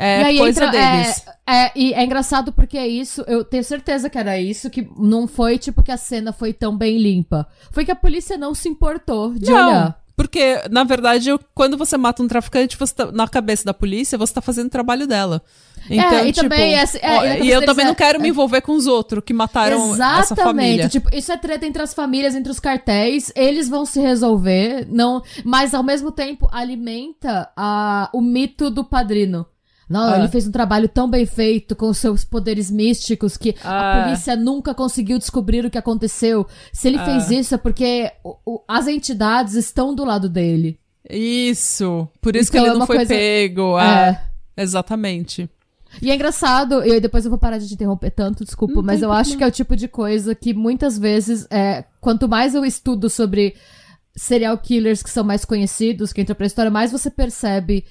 É e coisa entra, deles. É, é, e é engraçado porque é isso, eu tenho certeza que era isso, que não foi tipo que a cena foi tão bem limpa. Foi que a polícia não se importou de Não, olhar. Porque, na verdade, quando você mata um traficante, você tá- na cabeça da polícia, você tá fazendo o trabalho dela. Então, e tipo, também esse- é, ó, e e eu também é- não quero me envolver com os outros que mataram essa família. Exatamente. Tipo, isso é treta entre as famílias, entre os cartéis. Eles vão se resolver, não, mas ao mesmo tempo alimenta a, o mito do padrino. Não, Ah. ele fez um trabalho tão bem feito com seus poderes místicos que Ah. a polícia nunca conseguiu descobrir o que aconteceu. Se ele Ah. fez isso é porque o- o- as entidades estão do lado dele. Isso. Por isso Então que é ele não uma foi coisa- pego. É. É, exatamente. E é engraçado, e depois eu vou parar de te interromper tanto, desculpa, Não mas eu acho que é o tipo de coisa que muitas vezes, é, quanto mais eu estudo sobre serial killers que são mais conhecidos, que entram pra história, mais você percebe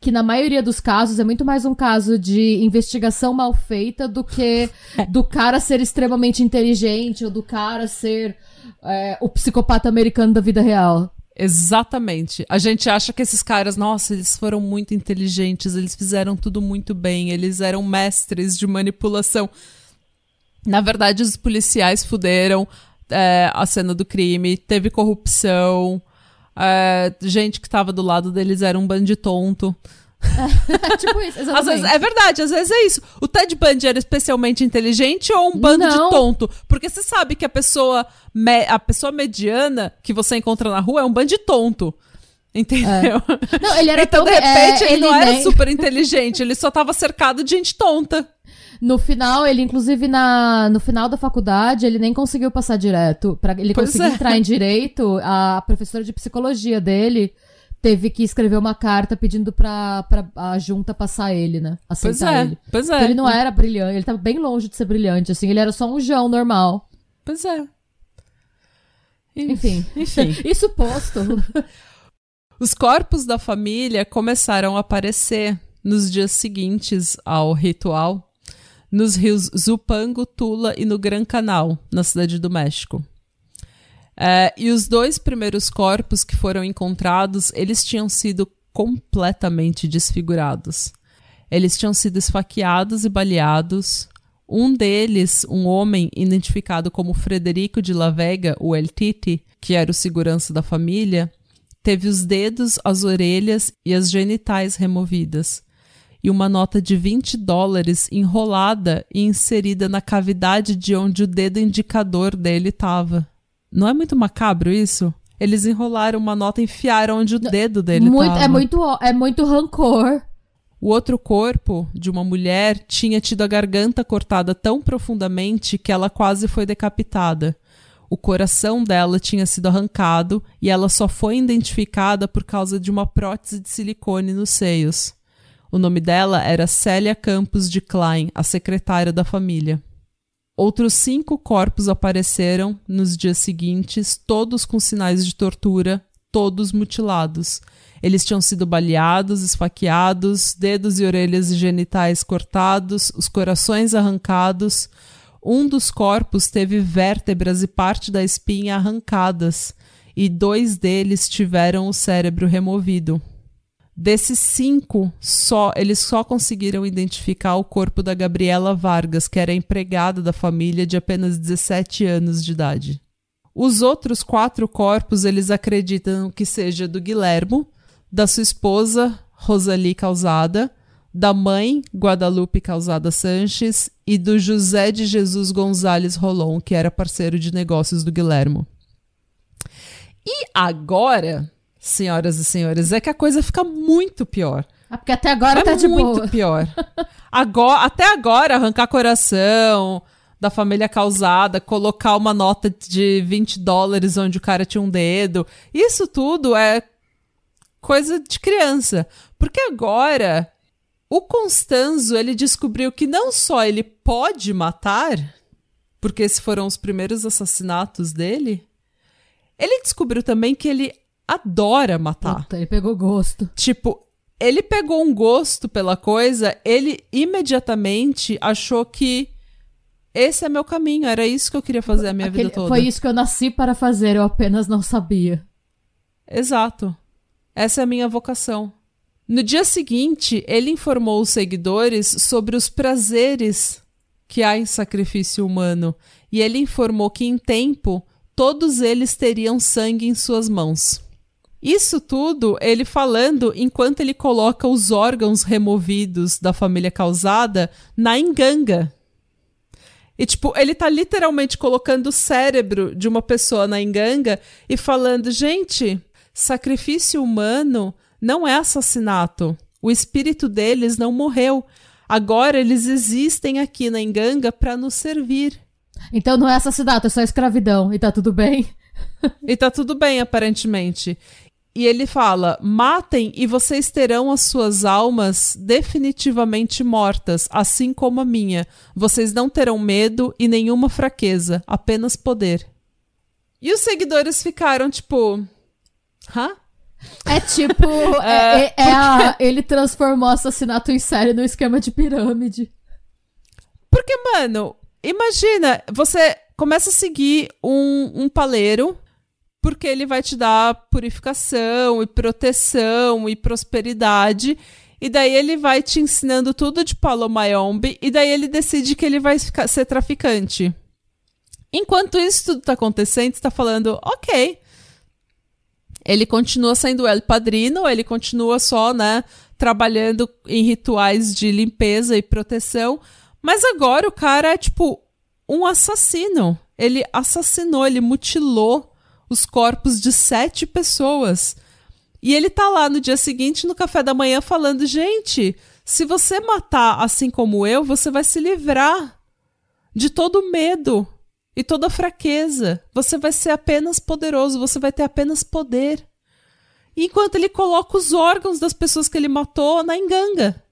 que na maioria dos casos é muito mais um caso de investigação mal feita do que do cara ser extremamente inteligente ou do cara ser é, o psicopata americano da vida real. Exatamente. A gente acha que esses caras, nossa, eles foram muito inteligentes, eles fizeram tudo muito bem, eles eram mestres de manipulação. Na verdade, os policiais fuderam é, a cena do crime, teve corrupção, é, gente que tava do lado deles era um bando de tonto. tipo isso, exatamente. vezes, é verdade, às vezes é isso. O Ted Bundy era especialmente inteligente ou um bando Não. de tonto? Porque você sabe que a pessoa, a pessoa mediana que você encontra na rua é um bando de tonto. Entendeu? Não, ele era então, tão de repente, é, ele, não era nem- super inteligente, ele só tava cercado de gente tonta. No final, ele, inclusive, na, no final da faculdade, ele nem conseguiu passar direto. Pra ele Pois conseguir é. entrar em direito, a professora de psicologia dele teve que escrever uma carta pedindo pra, pra a junta passar ele, né? Pois Aceitar é, ele. pois é. ele não era brilhante, ele tava bem longe de ser brilhante, assim. Ele era só um João normal. Pois é. Enfim. Enfim. Isso posto. Os corpos da família começaram a aparecer nos dias seguintes ao ritual nos rios Zupango, Tula e no Gran Canal, na cidade do México. É, e os dois primeiros corpos que foram encontrados, eles tinham sido completamente desfigurados. Eles tinham sido esfaqueados e baleados. Um deles, um homem identificado como Frederico de La Vega, o El Titi, que era o segurança da família, teve os dedos, as orelhas e as genitais removidas. E uma nota de 20 dólares enrolada e inserida na cavidade de onde o dedo indicador dele estava. Não é muito macabro isso? Eles enrolaram uma nota e enfiaram onde o dedo dele muito, É muito, é muito rancor. O outro corpo de uma mulher tinha tido a garganta cortada tão profundamente que ela quase foi decapitada. O coração dela tinha sido arrancado e ela só foi identificada por causa de uma prótese de silicone nos seios. O nome dela era Célia Campos de Klein, a secretária da família. Outros cinco corpos apareceram nos dias seguintes, todos com sinais de tortura, todos mutilados. Eles tinham sido baleados, esfaqueados, dedos e orelhas e genitais cortados, os corações arrancados. Um dos corpos teve vértebras e parte da espinha arrancadas, e dois deles tiveram o cérebro removido. Desses cinco, só eles só conseguiram identificar o corpo da Gabriela Vargas, que era empregada da família de apenas 17 anos de idade. Os outros quatro corpos eles acreditam que seja do Guilhermo, da sua esposa, Rosalie Causada, da mãe, Guadalupe Causada Sanches, e do José de Jesus Gonzalez Rolon, que era parceiro de negócios do Guilhermo. E agora, senhoras e senhores, é que a coisa fica muito pior. Ah, porque até agora é tá de muito boa. pior. Agora, até agora, arrancar coração da família causada, colocar uma nota de 20 dólares onde o cara tinha um dedo. Isso tudo é coisa de criança. Porque agora o Constanzo ele descobriu que não só ele pode matar, porque esses foram os primeiros assassinatos dele, ele descobriu também que ele adora matar. Puta, ele pegou gosto. Tipo, ele pegou um gosto pela coisa, ele imediatamente achou que esse é meu caminho, era isso que eu queria fazer a minha Aquele, vida toda. Foi isso que eu nasci para fazer, eu apenas não sabia. Exato. Essa é a minha vocação. No dia seguinte, ele informou os seguidores sobre os prazeres que há em sacrifício humano, e ele informou que em tempo todos eles teriam sangue em suas mãos. Isso tudo ele falando enquanto ele coloca os órgãos removidos da família causada na enganga. E, tipo, ele tá literalmente colocando o cérebro de uma pessoa na enganga e falando: gente, Sacrifício humano não é assassinato. O espírito deles não morreu. Agora eles existem aqui na Enganga para nos servir. Então não é assassinato, é só escravidão. E tá tudo bem? e tá tudo bem, aparentemente. E ele fala: matem e vocês terão as suas almas definitivamente mortas, assim como a minha. Vocês não terão medo e nenhuma fraqueza, apenas poder. E os seguidores ficaram tipo: Hã? É tipo, é, é, é a, ele transformou assassinato em série num esquema de pirâmide. Porque, mano, imagina, você começa a seguir um, um paleiro porque ele vai te dar purificação e proteção e prosperidade. E daí ele vai te ensinando tudo de Palomayombe. E daí ele decide que ele vai ficar, ser traficante. Enquanto isso tudo tá acontecendo, você tá falando, ok, ele continua sendo El Padrino, ele continua só, né, trabalhando em rituais de limpeza e proteção, mas agora o cara é tipo um assassino. Ele assassinou, ele mutilou os corpos de sete pessoas. E ele tá lá no dia seguinte no café da manhã falando: gente, se você matar assim como eu, você vai se livrar de todo medo e toda fraqueza. Você vai ser apenas poderoso, você vai ter apenas poder. Enquanto ele coloca os órgãos das pessoas que ele matou na enganga.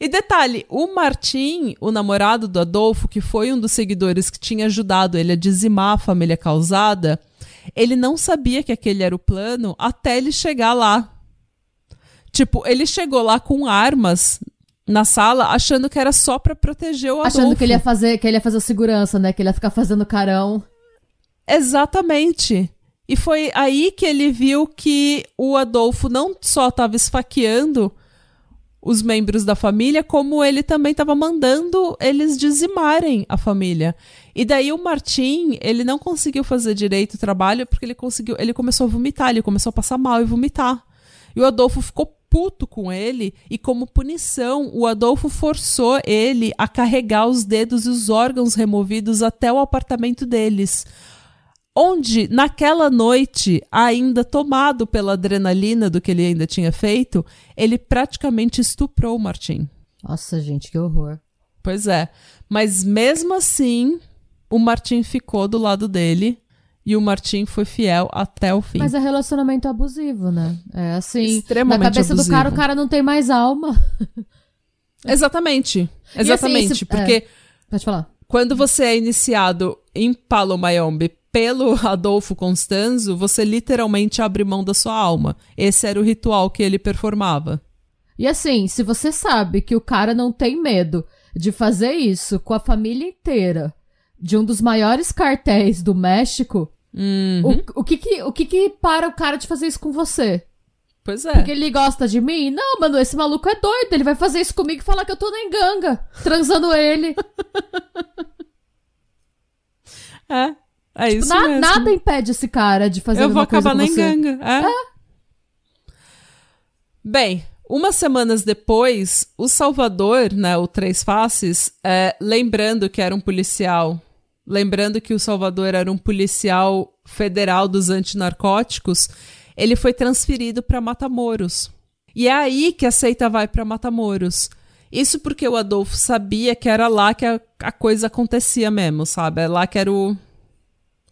E detalhe, o Martim, o namorado do Adolfo, que foi um dos seguidores que tinha ajudado ele a dizimar a família causada, ele não sabia que aquele era o plano até ele chegar lá. Tipo, ele chegou lá com armas na sala, achando que era só pra proteger o Adolfo. Achando que ele ia fazer, que ele ia fazer segurança, né? Que ele ia ficar fazendo carão. Exatamente. E foi aí que ele viu que o Adolfo não só estava esfaqueando os membros da família, como ele também estava mandando eles dizimarem a família. E daí o Martim, ele não conseguiu fazer direito o trabalho porque ele conseguiu, ele começou a vomitar, ele começou a passar mal e vomitar. E o Adolfo ficou puto com ele e como punição, o Adolfo forçou ele a carregar os dedos e os órgãos removidos até o apartamento deles onde naquela noite, ainda tomado pela adrenalina do que ele ainda tinha feito, ele praticamente estuprou o Martim. Nossa, gente, que horror. Pois é. Mas mesmo assim, o Martim ficou do lado dele e o Martim foi fiel até o fim. Mas é relacionamento abusivo, né? É assim, Extremamente na cabeça abusivo. do cara, o cara não tem mais alma. Exatamente. assim, Exatamente. esse- porque é. Pode falar. Quando você é iniciado em Palo Mayombe pelo Adolfo Constanzo, você literalmente abre mão da sua alma. Esse era o ritual que ele performava. E assim, se você sabe que o cara não tem medo de fazer isso com a família inteira de um dos maiores cartéis do México, Uhum. o, o, que que, o que que para o cara de fazer isso com você? Pois é. Porque ele gosta de mim? Não, mano, esse maluco é doido. Ele vai fazer isso comigo e falar que eu tô na enganga, transando ele. É. É isso Na- mesmo. nada impede esse cara de fazer Eu vou acabar na você. enganga. É. Bem, umas semanas depois, o Salvador, né, o Três Faces, é, lembrando que era um policial, lembrando que o Salvador era um policial federal dos antinarcóticos, ele foi transferido para Matamoros. E é aí que a seita vai para Matamoros. Isso porque o Adolfo sabia que era lá que a, a coisa acontecia mesmo, sabe? É lá que era o,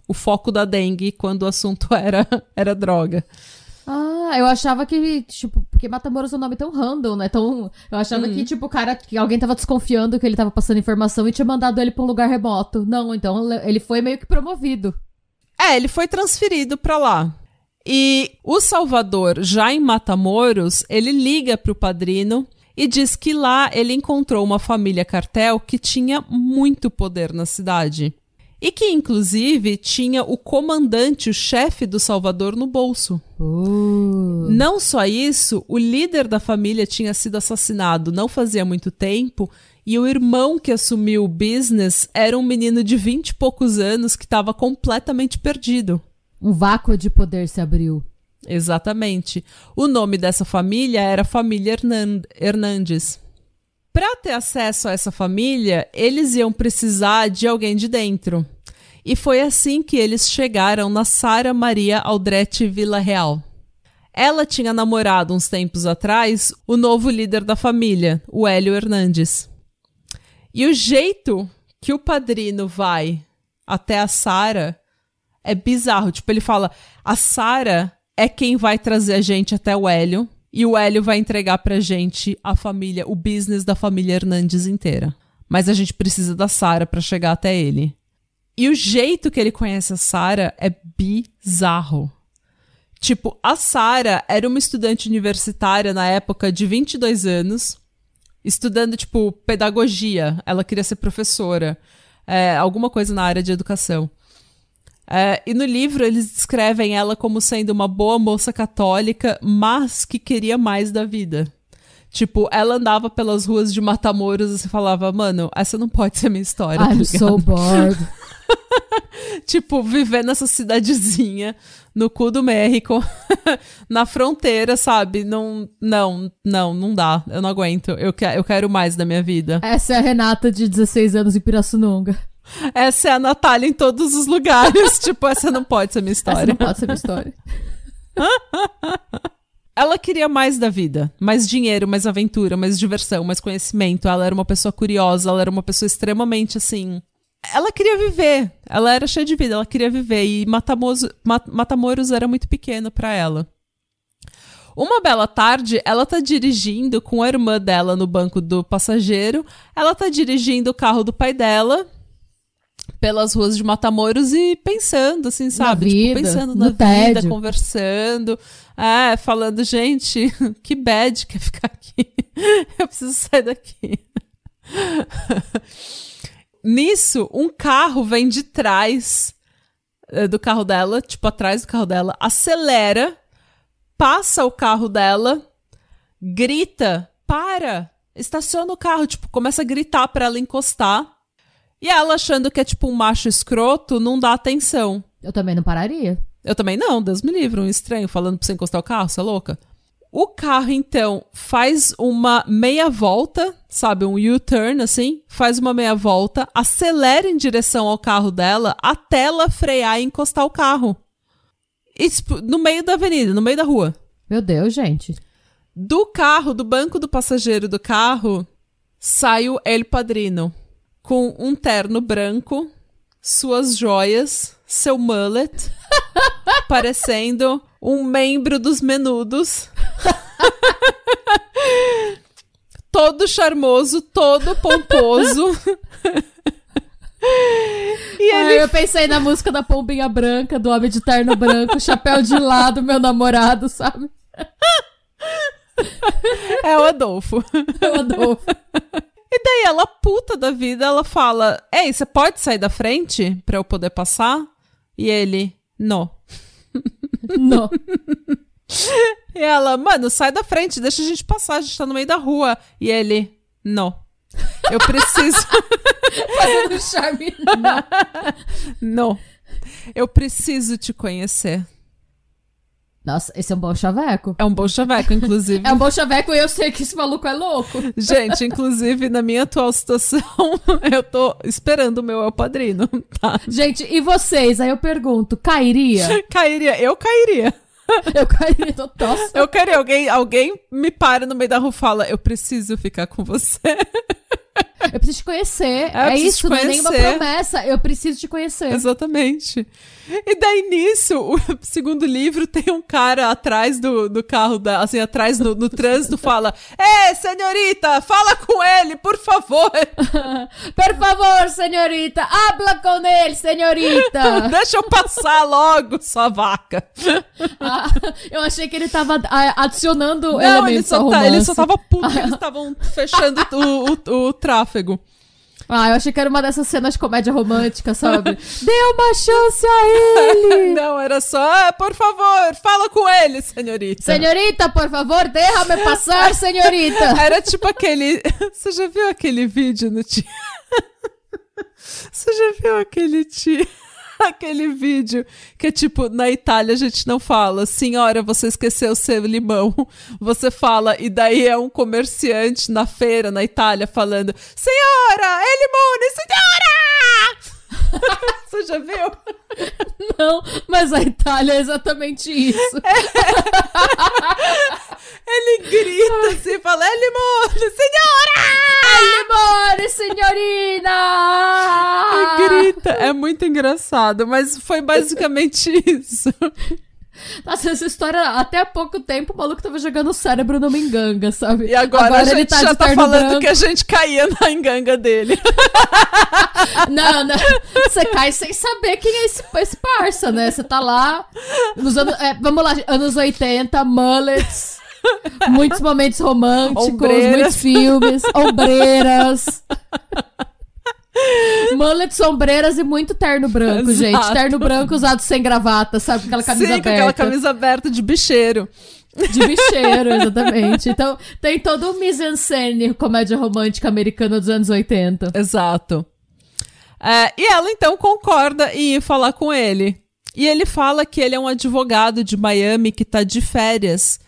o foco da dengue quando o assunto era, era droga. Ah, eu achava que, tipo, porque Matamoros é um nome tão random, né? Tão, eu achava Uhum. que, tipo, o cara, que alguém tava desconfiando que ele tava passando informação e tinha mandado ele pra um lugar remoto. Não, então ele foi meio que promovido. É, ele foi transferido pra lá. E o Salvador, já em Matamoros, ele liga pro padrino e diz que lá ele encontrou uma família cartel que tinha muito poder na cidade. E que, inclusive, tinha o comandante, o chefe do Salvador no bolso. Uh. Não só isso, o líder da família tinha sido assassinado não fazia muito tempo, e o irmão que assumiu o business era um menino de vinte e poucos anos que estava completamente perdido. Um vácuo de poder se abriu. Exatamente. O nome dessa família era Família Hernan- Hernandes. Para ter acesso a essa família, eles iam precisar de alguém de dentro. E foi assim que eles chegaram na Sara Maria Aldrete Vila Real. Ela tinha namorado uns tempos atrás o novo líder da família, o Hélio Hernandes. E o jeito que o padrino vai até a Sara é bizarro. Tipo, ele fala: a Sara é quem vai trazer a gente até o Hélio. E o Hélio vai entregar pra gente a família, o business da família Hernandes inteira. Mas a gente precisa da Sara pra chegar até ele. E o jeito que ele conhece a Sara é bizarro. Tipo, a Sara era uma estudante universitária na época de 22 anos, estudando, tipo, pedagogia. Ela queria ser professora. É, alguma coisa na área de educação. É, e no livro eles descrevem ela como sendo uma boa moça católica, mas que queria mais da vida. Tipo, ela andava pelas ruas de Matamoros e falava, mano, essa não pode ser minha história. tá I'm ligado? so bored. tipo, viver nessa cidadezinha, no cu do México, na fronteira, sabe? Não, não, não, não dá. Eu não aguento. Eu, que, eu quero mais da minha vida. Essa é a Renata de 16 anos em Pirassununga. Essa é a Natália em todos os lugares. tipo, essa não pode ser minha Essa história. não pode ser minha história. Ela queria mais da vida, mais dinheiro, mais aventura, mais diversão, mais conhecimento. Ela era uma pessoa curiosa, ela era uma pessoa extremamente assim. Ela queria viver, ela era cheia de vida, ela queria viver e Matamoros, Ma- Matamoros era muito pequeno pra ela. Uma bela tarde, ela tá dirigindo com a irmã dela no banco do passageiro. Ela tá dirigindo o carro do pai dela pelas ruas de Matamoros e pensando, assim, sabe? vida, tipo, pensando na vida, tédio. conversando. É, falando, gente, que bad que é ficar aqui. Eu preciso sair daqui. Nisso, um carro vem de trás eh, do carro dela, tipo atrás do carro dela, acelera, passa o carro dela, grita, para, estaciona o carro, tipo, começa a gritar para ela encostar. E ela achando que é tipo um macho escroto, não dá atenção. Eu também não pararia. Eu também não, Deus me livre, um estranho falando pra você encostar o carro, você é louca? O carro, então, faz uma meia volta, sabe? Um U-turn, assim. Faz uma meia volta, acelera em direção ao carro dela até ela frear e encostar o carro. E, tipo, no meio da avenida, no meio da rua. Meu Deus, gente. Do carro, do banco do passageiro do carro, sai o El Padrino. Com um terno branco, suas joias, seu mullet, parecendo um membro dos menudos. todo charmoso, todo pomposo. e ele... eu pensei na música da pombinha branca, do homem de terno branco, chapéu de lado, meu namorado, sabe? É o Adolfo. É o Adolfo. E daí ela, puta da vida, ela fala: Ei, você pode sair da frente pra eu poder passar? E ele, não. Não. E ela, mano, sai da frente, deixa a gente passar, a gente tá no meio da rua. E ele, não. Eu preciso. Fazendo charme. Não. não. Eu preciso te conhecer. Nossa, esse é um bom chaveco. É um bom chaveco, inclusive. é um bom chaveco e eu sei que esse maluco é louco. Gente, inclusive, na minha atual situação, eu tô esperando o meu El Padrino, tá? Gente, e vocês? Aí eu pergunto, cairia? Cairia, eu cairia. Eu cairia, tô tosse. Eu queria alguém, alguém me para no meio da rua e fala, eu preciso ficar com você. Eu preciso te conhecer. É, é isso, não é nenhuma promessa. Eu preciso te conhecer. Exatamente. E daí nisso, o segundo livro tem um cara atrás do, do carro, da, assim, atrás no, no trânsito, fala: É, senhorita, fala com ele, por favor. por favor, senhorita, habla com ele, senhorita. Deixa eu passar logo, sua vaca. Ah, eu achei que ele tava adicionando Não, elementos ele só, tá, ele só tava puto eles estavam fechando o, o, o tráfego. Ah, eu achei que era uma dessas cenas de comédia romântica, sabe? Dê uma chance a ele! Não, era só, ah, por favor, fala com ele, senhorita. Senhorita, por favor, deixa-me passar, senhorita. Era tipo aquele. Você já viu aquele vídeo no tio? Você já viu aquele tio? aquele vídeo que é tipo, na Itália a gente não fala, senhora, você esqueceu seu limão. Você fala, e daí é um comerciante na feira, na Itália, falando, senhora, é limone, senhora! Você já viu? Não, mas a Itália é exatamente isso. É. Ele grita assim, fala, é limone, senhora! É limone, senhorina! Ele grita, é muito engraçado, mas foi basicamente isso. Nossa, essa história, até há pouco tempo, o maluco tava jogando o cérebro numa enganga, sabe? E agora, agora a gente tá já tá falando branco. que a gente caía na enganga dele. não, não. Você cai sem saber quem é esse, esse parça, né? Você tá lá, nos anos, é, vamos lá, anos 80, mullets, muitos momentos românticos, ombreiras. muitos filmes, ombreiras. Mullet, sombreiras e muito terno branco, Exato. gente. Terno branco usado sem gravata, sabe? Aquela camisa Sim, aberta. aquela camisa aberta de bicheiro. De bicheiro, exatamente. Então, tem todo o mise-en-scène comédia romântica americana dos anos 80. Exato. É, e ela, então, concorda em ir falar com ele. E ele fala que ele é um advogado de Miami que tá de férias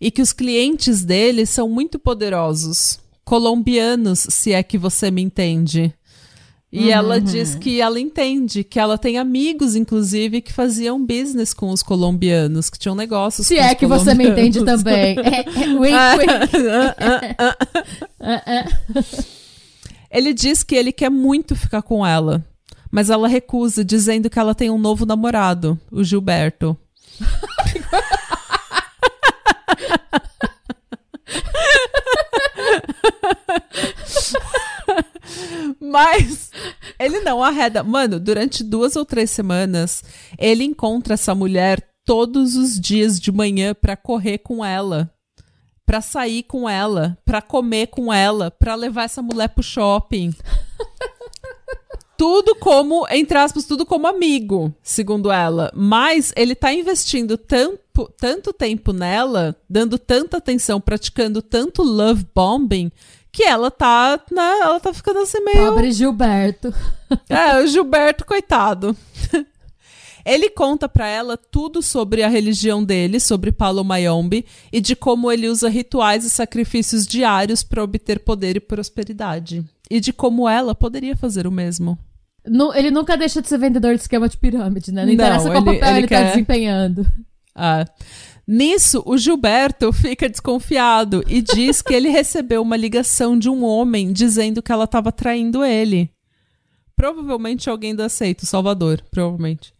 e que os clientes dele são muito poderosos. Colombianos, se é que você me entende. E uhum. ela diz que ela entende, que ela tem amigos, inclusive, que faziam business com os colombianos, que tinham negócios Se com é que você me entende também. Ele diz que ele quer muito ficar com ela, mas ela recusa, dizendo que ela tem um novo namorado, o Gilberto. ele não arreda. Mano, durante duas ou três semanas, ele encontra essa mulher todos os dias de manhã para correr com ela. pra sair com ela, pra comer com ela, pra levar essa mulher pro shopping. tudo como, entre aspas, tudo como amigo, segundo ela. Mas ele tá investindo tanto, tanto tempo nela, dando tanta atenção, praticando tanto love bombing, que ela tá, né, ela tá ficando assim meio... Pobre Gilberto. É, o Gilberto, coitado. Ele conta para ela tudo sobre a religião dele, sobre Paulo Mayombe, e de como ele usa rituais e sacrifícios diários para obter poder e prosperidade. E de como ela poderia fazer o mesmo. Nu- ele nunca deixa de ser vendedor de esquema de pirâmide, né? Não, Não, interessa qual ele- papel ele ele, tá quer- desempenhando. Ah. Nisso, o Gilberto fica desconfiado e diz que ele recebeu uma ligação de um homem dizendo que ela estava traindo ele. Provavelmente alguém da seita, o Salvador, provavelmente.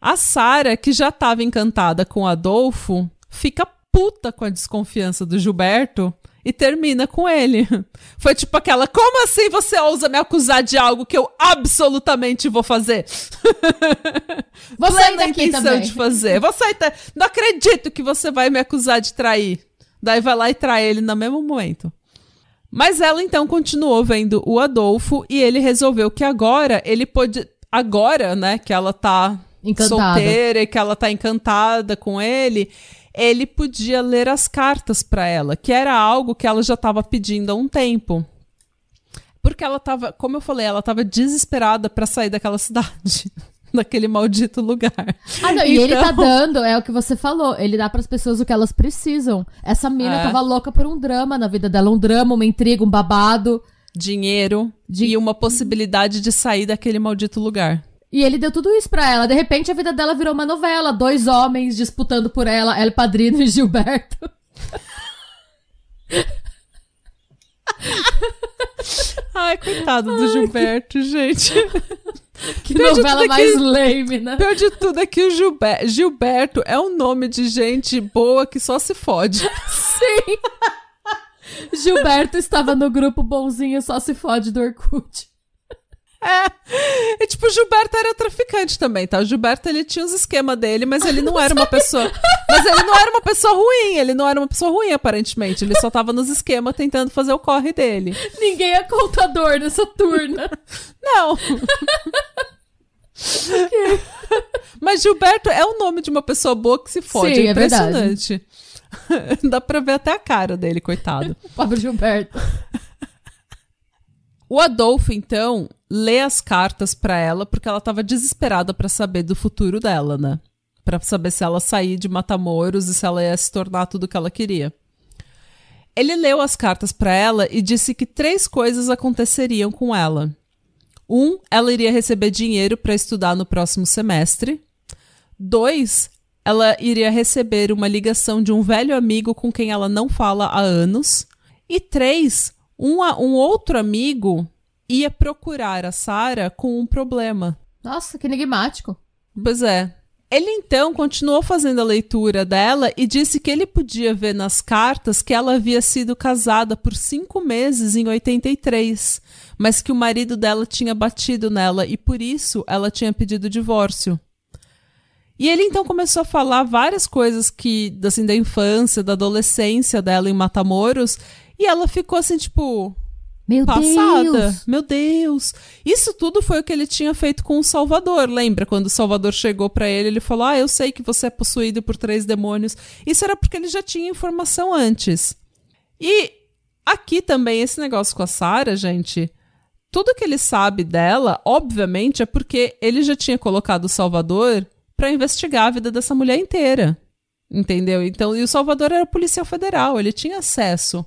A Sara, que já estava encantada com Adolfo, fica puta com a desconfiança do Gilberto e termina com ele. Foi tipo aquela: como assim você ousa me acusar de algo que eu absolutamente vou fazer? Vou Plena sair daqui intenção também. de fazer. Vou sair da- Não acredito que você vai me acusar de trair. Daí vai lá e trai ele no mesmo momento. Mas ela então continuou vendo o Adolfo e ele resolveu que agora ele pode. Agora, né, que ela tá Encantada. solteira e que ela tá encantada com ele, ele podia ler as cartas pra ela, que era algo que ela já tava pedindo há um tempo. Porque ela tava, como eu falei, ela tava desesperada pra sair daquela cidade, daquele maldito lugar. Ah, não, e ele tá Então- dando, é o que você falou, ele dá pras pessoas o que elas precisam. Essa mina É. tava louca por um drama na vida dela, um drama, uma intriga, um babado. dinheiro e uma possibilidade de sair daquele maldito lugar. E ele deu tudo isso pra ela. De repente a vida dela virou uma novela, dois homens disputando por ela, El Padrino e Gilberto. Ai, coitado do Gilberto, gente. Que Pior novela é mais que- lame, né? Pior de tudo é que o Gilber- Gilberto é um nome de gente boa que só se fode. Sim. Gilberto estava no grupo bonzinho, só se fode do Orkut. É. E tipo, o Gilberto era traficante também, tá? O Gilberto ele tinha os esquemas dele, mas ele não era uma pessoa. Mas ele não era uma pessoa ruim, ele não era uma pessoa ruim, aparentemente. Ele só tava nos esquemas tentando fazer o corre dele. Ninguém é contador nessa turna. Não. Mas Gilberto é o nome de uma pessoa boa que se fode. Sim, é é verdade. impressionante. Dá pra ver até a cara dele, coitado. Pobre Gilberto. O Adolfo, então, lê as cartas pra ela porque ela tava desesperada pra saber do futuro dela, né? Pra saber se ela sair de Matamoros e se ela ia se tornar tudo que ela queria. Ele leu as cartas pra ela e disse que três coisas aconteceriam com ela. Um, ela iria receber dinheiro pra estudar no próximo semestre. Dois, ela iria receber uma ligação de um velho amigo com quem ela não fala há anos. E três, um, um outro amigo ia procurar a Sara com um problema. Nossa, que enigmático. Pois é. Ele então continuou fazendo a leitura dela e disse que ele podia ver nas cartas que ela havia sido casada por cinco meses em 83, mas que o marido dela tinha batido nela e por isso ela tinha pedido divórcio. E ele então começou a falar várias coisas que, assim, da infância, da adolescência dela em Matamoros, e ela ficou assim, tipo, Meu passada. Deus. Meu Deus. Isso tudo foi o que ele tinha feito com o Salvador. Lembra quando o Salvador chegou pra ele, ele falou: "Ah, eu sei que você é possuído por três demônios". Isso era porque ele já tinha informação antes. E aqui também esse negócio com a Sara, gente, tudo que ele sabe dela, obviamente, é porque ele já tinha colocado o Salvador pra investigar a vida dessa mulher inteira. Entendeu? Então, e o Salvador era policial federal, ele tinha acesso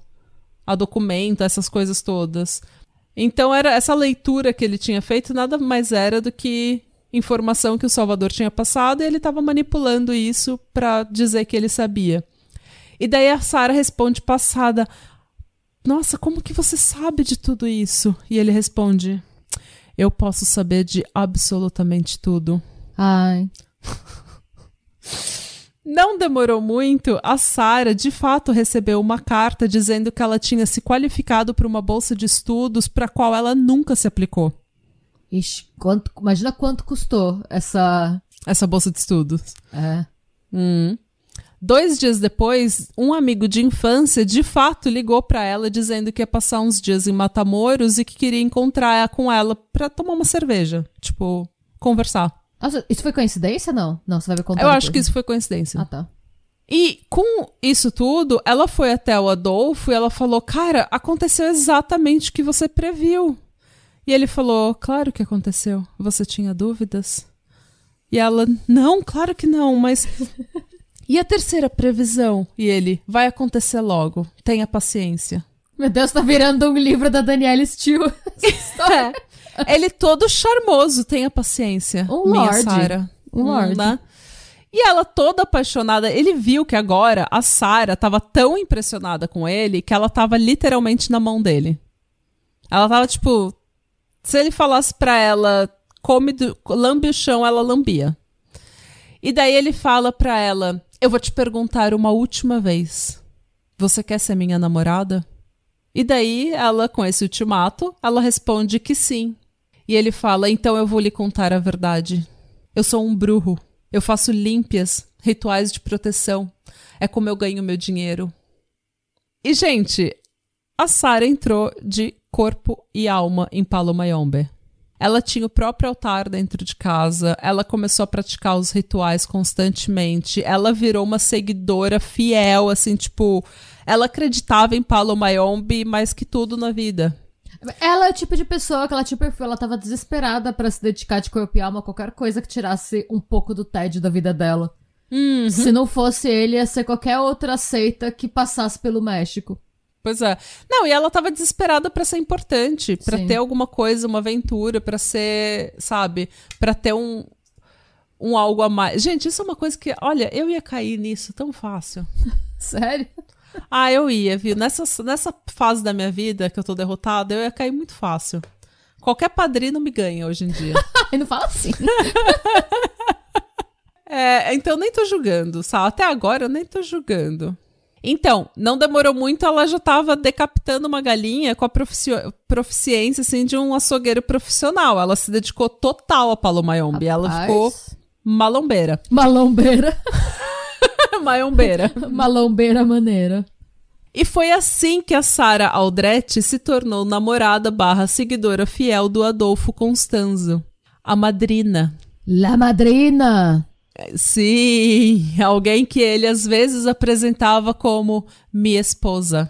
a documento, essas coisas todas. Então era essa leitura que ele tinha feito nada mais era do que informação que o Salvador tinha passado e ele estava manipulando isso para dizer que ele sabia. E daí a Sara responde passada: "Nossa, como que você sabe de tudo isso?" E ele responde: "Eu posso saber de absolutamente tudo." Ai. Não demorou muito, a Sara de fato recebeu uma carta dizendo que ela tinha se qualificado para uma bolsa de estudos para qual ela nunca se aplicou. Ixi, quanto, imagina quanto custou essa. Essa bolsa de estudos. É. Hum. Dois dias depois, um amigo de infância de fato ligou para ela dizendo que ia passar uns dias em Matamoros e que queria encontrar com ela para tomar uma cerveja. Tipo, conversar. Nossa, isso foi coincidência não? Não, você vai ver contar. Eu acho que isso foi coincidência. Ah, tá. E com isso tudo, ela foi até o Adolfo e ela falou: Cara, aconteceu exatamente o que você previu. E ele falou: Claro que aconteceu. Você tinha dúvidas? E ela: Não, claro que não, mas. e a terceira previsão? E ele: Vai acontecer logo. Tenha paciência. Meu Deus, tá virando um livro da Danielle Steele. É. Ele todo charmoso, tenha paciência. Um lorde. Sarah. Um lorde. né? E ela toda apaixonada, ele viu que agora a Sarah tava tão impressionada com ele que ela tava literalmente na mão dele. Ela tava tipo, se ele falasse pra ela, come do, lambe o chão, ela lambia. E daí ele fala pra ela, eu vou te perguntar uma última vez. Você quer ser minha namorada? E daí ela, com esse ultimato, ela responde que sim. E ele fala, então eu vou lhe contar a verdade. Eu sou um bruxo. Eu faço límpias, rituais de proteção. É como eu ganho meu dinheiro. E, gente, a Sarah entrou de corpo e alma em Palo Mayombe. Ela tinha o próprio altar dentro de casa, ela começou a praticar os rituais constantemente, ela virou uma seguidora fiel, assim, tipo, ela acreditava em Palo Mayombe mais que tudo na vida. Ela é o tipo de pessoa que ela tinha perfil, ela tava desesperada pra se dedicar de corpo e alma a qualquer coisa que tirasse um pouco do tédio da vida dela. Uhum. Se não fosse ele, ia ser qualquer outra seita que passasse pelo México. Pois é. Não, e ela tava desesperada pra ser importante, pra Sim. ter alguma coisa, uma aventura, pra ser, sabe, Pra ter um um algo a mais. Gente, isso é uma coisa que, olha, eu ia cair nisso tão fácil. Sério? Ah, eu ia, viu? Nessa, nessa fase da minha vida que eu tô derrotada, eu ia cair muito fácil. Qualquer padrinho me ganha hoje em dia. Ai, não fala assim. É, então nem tô julgando, sabe? Até agora eu nem tô julgando. Então, não demorou muito, ela já tava decapitando uma galinha com a profici- proficiência, assim, de um açougueiro profissional. Ela se dedicou total a Palomayombe. Ela Rapaz. ficou malombeira. Malombeira. Mayombeira. Malombeira maneira. E foi assim que a Sara Aldrete se tornou namorada barra seguidora fiel do Adolfo Constanzo. A madrina. La madrina. Sim, alguém que ele às vezes apresentava como minha esposa.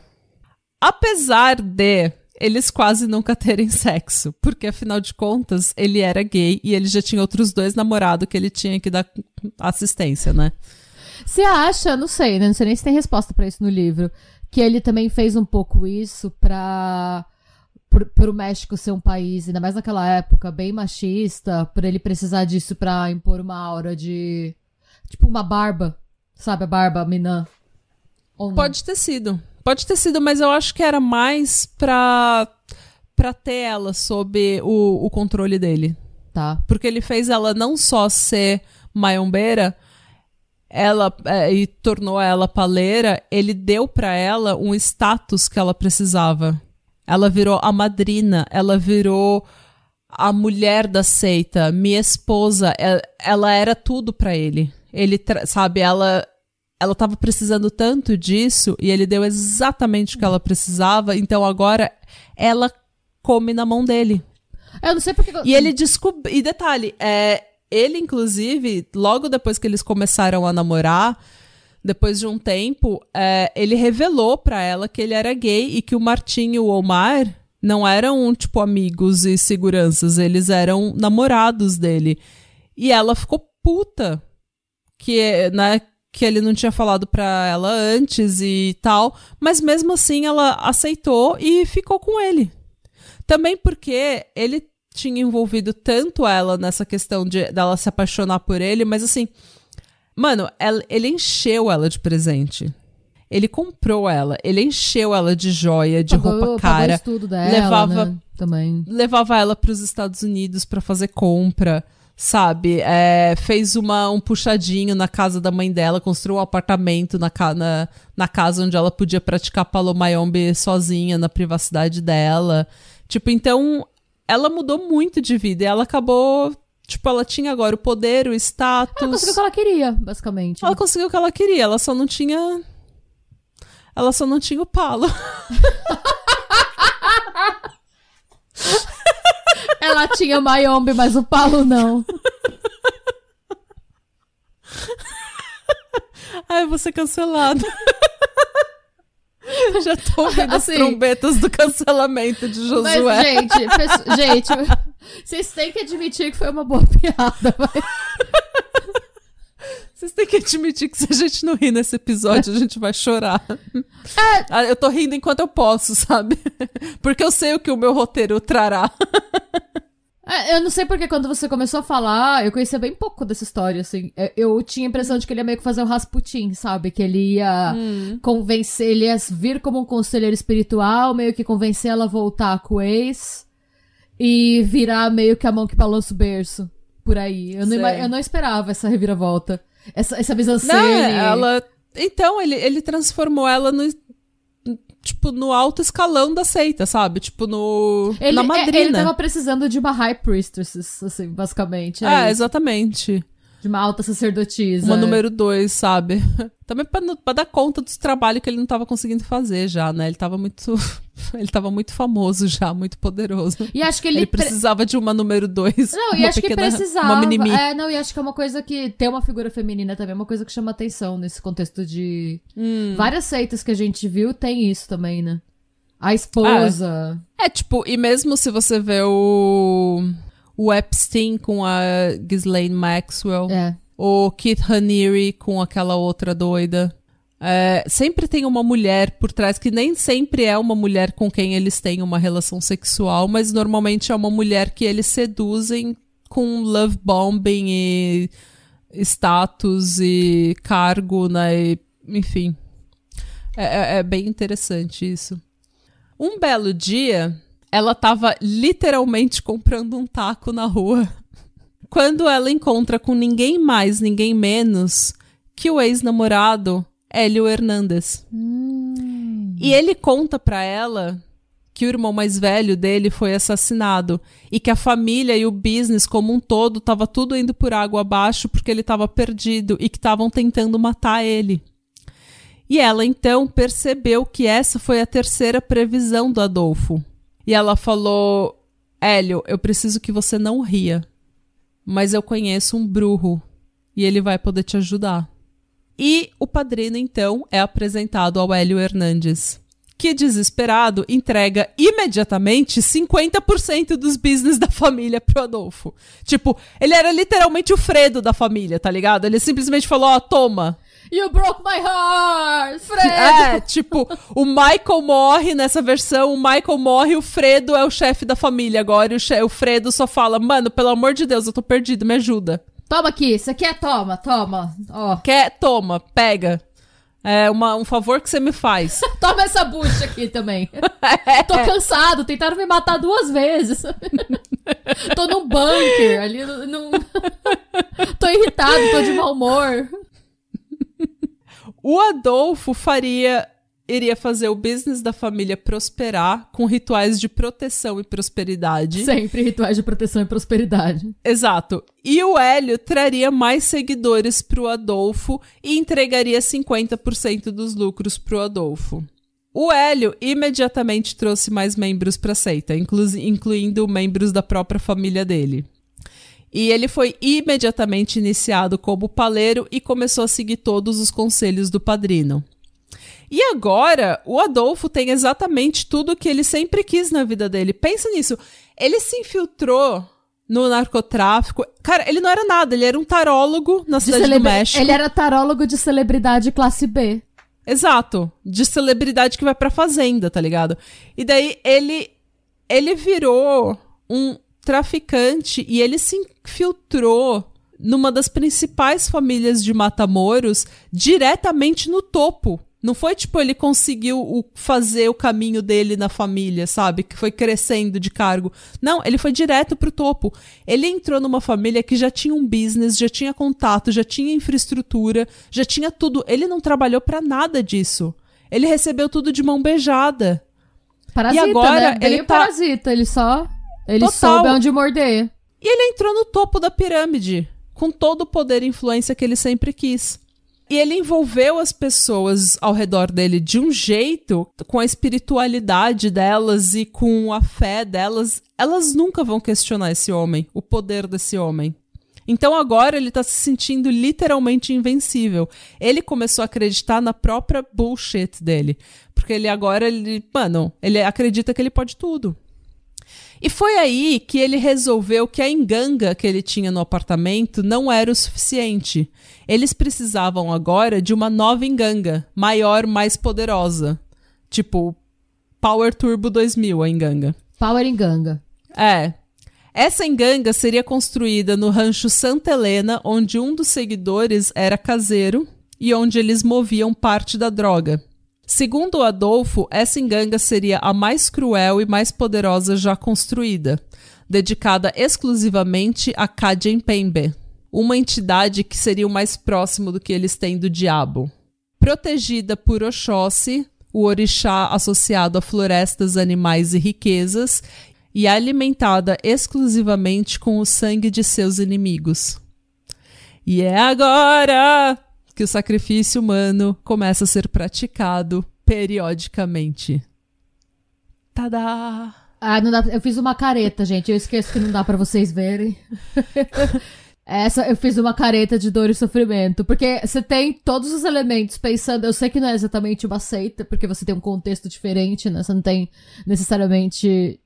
Apesar de eles quase nunca terem sexo, porque afinal de contas ele era gay e ele já tinha outros dois namorados que ele tinha que dar assistência, né? Você acha, não sei, né? Não sei nem se tem resposta pra isso no livro, que ele também fez um pouco isso pra por, pro México ser um país, ainda mais naquela época, bem machista, por ele precisar disso pra impor uma aura de tipo uma barba, sabe, a barba minã. Pode ter sido. Pode ter sido, mas eu acho que era mais pra, pra ter ela sob o, o controle dele. Tá. Porque ele fez ela não só ser maiombeira, ela é, e tornou ela paleira, ele deu pra ela um status que ela precisava. Ela virou a madrina, ela virou a mulher da seita, minha esposa, é- ela era tudo pra ele. Ele, sabe, ela ela tava precisando tanto disso e ele deu exatamente o que ela precisava, então agora ela come na mão dele. Eu não sei porque. E ele descobriu. E detalhe, é, ele, inclusive, logo depois que eles começaram a namorar, depois de um tempo, é, ele revelou pra ela que ele era gay e que o Martim e o Omar não eram, tipo, amigos e seguranças, eles eram namorados dele. E ela ficou puta que, né, que ele não tinha falado pra ela antes e tal, mas mesmo assim ela aceitou e ficou com ele. Também porque ele tinha envolvido tanto ela nessa questão de dela se apaixonar por ele, mas assim, mano, ela- ele encheu ela de presente. Ele comprou ela, ele encheu ela de joia, de pagou, roupa pagou cara, estudo dela, levava- né, também. levava ela para os Estados Unidos pra fazer compra, sabe? É, fez uma, um puxadinho na casa da mãe dela, construiu um apartamento na, na, na casa onde ela podia praticar palomayombe sozinha, na privacidade dela. Tipo, então, ela mudou muito de vida e ela acabou, Tipo, ela tinha agora o poder, o status. Ela conseguiu o que ela queria, basicamente. Ela conseguiu o que ela queria, ela só não tinha. Ela só não tinha o palo. ela tinha Mayombe, mas o palo não. Ai, eu vou ser cancelada. Já tô ouvindo Assim, as trombetas do cancelamento de Josué. Mas, gente, gente, vocês têm que admitir que foi uma boa piada. vai. Vocês têm que admitir que se a gente não rir nesse episódio, a gente vai chorar. É. Ah, Eu tô rindo enquanto eu posso, sabe? Porque eu sei o que o meu roteiro trará. É, eu não sei porque quando você começou a falar, eu conhecia bem pouco dessa história, assim. É, Eu tinha a impressão de que ele ia meio que fazer o Rasputin, sabe? Que ele ia convencer, ele ia vir como um conselheiro espiritual, meio que convencer ela a voltar com o ex e virar meio que a mão que balança o berço. Por aí. Eu não, eu não esperava essa reviravolta. Essa, essa visão Não, ela. Então, ele, ele transformou ela no. Tipo, no alto escalão da seita, sabe? Tipo, no. Ele, na é, madrina. ele tava precisando de uma high priestess, assim, basicamente. É, É, exatamente. De uma alta sacerdotisa. Uma número dois, sabe? Também pra dar conta dos trabalhos que ele não tava conseguindo fazer já, né? Ele tava muito. ele tava muito famoso já, muito poderoso. E acho que ele, Ele, pre- precisava de uma número dois. Não, e acho que pequena- precisava. Uma mini É, não, e acho que é uma coisa que ter uma figura feminina também é uma coisa que chama atenção nesse contexto de. Hum. Várias seitas que a gente viu tem isso também, né? A esposa. É, tipo, e mesmo se você vê o. O Epstein com a Ghislaine Maxwell. É. o Keith Raniere com aquela outra doida. É, sempre tem uma mulher por trás, que nem sempre é uma mulher com quem eles têm uma relação sexual, mas normalmente é uma mulher que eles seduzem com love bombing e status e cargo, né? e- enfim. É, é- é bem interessante isso. Um belo dia, ela tava literalmente comprando um taco na rua quando ela encontra com ninguém mais, ninguém menos que o ex-namorado Hélio Hernandes. E ele conta pra ela que o irmão mais velho dele foi assassinado e que a família e o business como um todo tava tudo indo por água abaixo porque ele tava perdido e que estavam tentando matar ele. E ela então percebeu que essa foi a terceira previsão do Adolfo. E ela falou: Hélio, eu preciso que você não ria mas eu conheço um bruxo e ele vai poder te ajudar. E o padrino, então, é apresentado ao Hélio Hernandes, que, desesperado, entrega imediatamente 50% dos business da família pro Adolfo. Tipo, ele era literalmente o Fredo da família, tá ligado? Ele simplesmente falou: Ó, toma. You broke my heart! Fred! É, tipo, o Michael morre nessa versão, o Michael morre, o Fredo é o chefe da família agora, e o, o Fredo só fala: Mano, pelo amor de Deus, eu tô perdido, me ajuda. Toma aqui, isso aqui é toma, toma. Ó. Quer? Toma, pega. É uma, um favor que você me faz. Toma essa bucha aqui também. Tô cansado, tentaram me matar duas vezes. tô num bunker ali, num... tô irritado, tô de mau humor. O Adolfo faria. Iria fazer o business da família prosperar com rituais de proteção e prosperidade. Sempre rituais de proteção e prosperidade. Exato. E o Hélio traria mais seguidores pro Adolfo e entregaria 50% dos lucros pro Adolfo. O Hélio imediatamente trouxe mais membros pra seita, inclu- incluindo membros da própria família dele. E ele foi imediatamente iniciado como paleiro e começou a seguir todos os conselhos do padrino. E agora, o Adolfo tem exatamente tudo o que ele sempre quis na vida dele. Pensa nisso. Ele se infiltrou no narcotráfico. Cara, ele não era nada, ele era um tarólogo na De cidade do celebra- México. Ele era tarólogo de celebridade classe B. Exato. De celebridade que vai pra fazenda, tá ligado? E daí ele ele virou um traficante e ele se infiltrou numa das principais famílias de Matamoros diretamente no topo. Não foi tipo ele conseguiu o- fazer o caminho dele na família, sabe? Que foi crescendo de cargo. Não, ele foi direto pro topo. Ele entrou numa família que já tinha um business, já tinha contato, já tinha infraestrutura, já tinha tudo. Ele não trabalhou pra nada disso. Ele recebeu tudo de mão beijada. Parasita, E agora né? Ele tá- parasita, ele só... Ele Total. soube onde morder. E ele entrou no topo da pirâmide, com todo o poder e influência que ele sempre quis. E ele envolveu as pessoas ao redor dele de um jeito, com a espiritualidade delas e com a fé delas, elas nunca vão questionar esse homem, o poder desse homem. Então agora ele tá se sentindo literalmente invencível. Ele começou a acreditar na própria bullshit dele. Porque ele agora, ele, mano, ele acredita que ele pode tudo. E foi aí que ele resolveu que a enganga que ele tinha no apartamento não era o suficiente. Eles precisavam agora de uma nova enganga, maior, mais poderosa. Tipo, Power Turbo 2000, a enganga. Power enganga. É. Essa enganga seria construída no rancho Santa Helena, onde um dos seguidores era caseiro e onde eles moviam parte da droga. Segundo Adolfo, essa enganga seria a mais cruel e mais poderosa já construída, dedicada exclusivamente a Kajempembe, uma entidade que seria o mais próximo do que eles têm do diabo. Protegida por Oxóssi, o orixá associado a florestas, animais e riquezas, e alimentada exclusivamente com o sangue de seus inimigos. E é agora que o sacrifício humano começa a ser praticado periodicamente. Tadá! Ah, não dá, eu fiz uma careta, gente. Eu esqueço que não dá para vocês verem. Essa eu fiz uma careta de dor e sofrimento. Porque você tem todos os elementos pensando. Eu sei que não é exatamente uma seita, porque você tem um contexto diferente, né? Você não tem necessariamente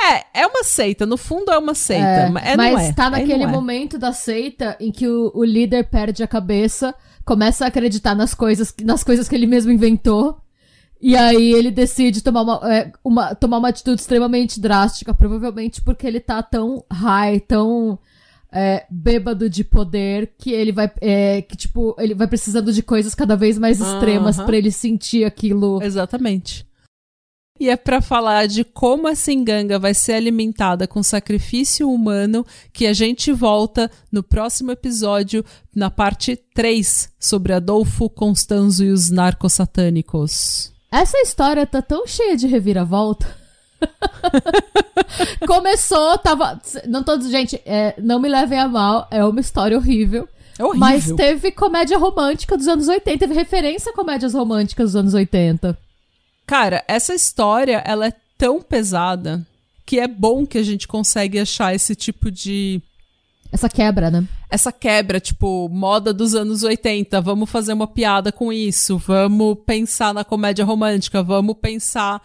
é, é uma seita, no fundo é uma seita. É, é, mas é, tá naquele é. momento da seita em que o, o, líder perde a cabeça, começa a acreditar nas coisas, nas coisas que ele mesmo inventou. E aí ele decide tomar uma, é, uma, tomar uma atitude extremamente drástica, provavelmente porque ele tá tão high, tão é, bêbado de poder, que ele vai. É, que, tipo, ele vai precisando de coisas cada vez mais extremas uh -huh. para ele sentir aquilo. Exatamente. E é para falar de como essa enganga vai ser alimentada com sacrifício humano que a gente volta no próximo episódio, na parte 3, sobre Adolfo Constanzo e os narcosatânicos. Essa história tá tão cheia de reviravolta. Começou, tava. Não todos, gente, é, não me levem a mal, é uma história horrível. É horrível. Mas teve comédia romântica dos anos 80, teve referência a comédias românticas dos anos 80. Cara, essa história, ela é tão pesada que é bom que a gente consegue achar esse tipo de essa quebra, né? Essa quebra, tipo, moda dos anos 80, vamos fazer uma piada com isso, vamos pensar na comédia romântica, vamos pensar.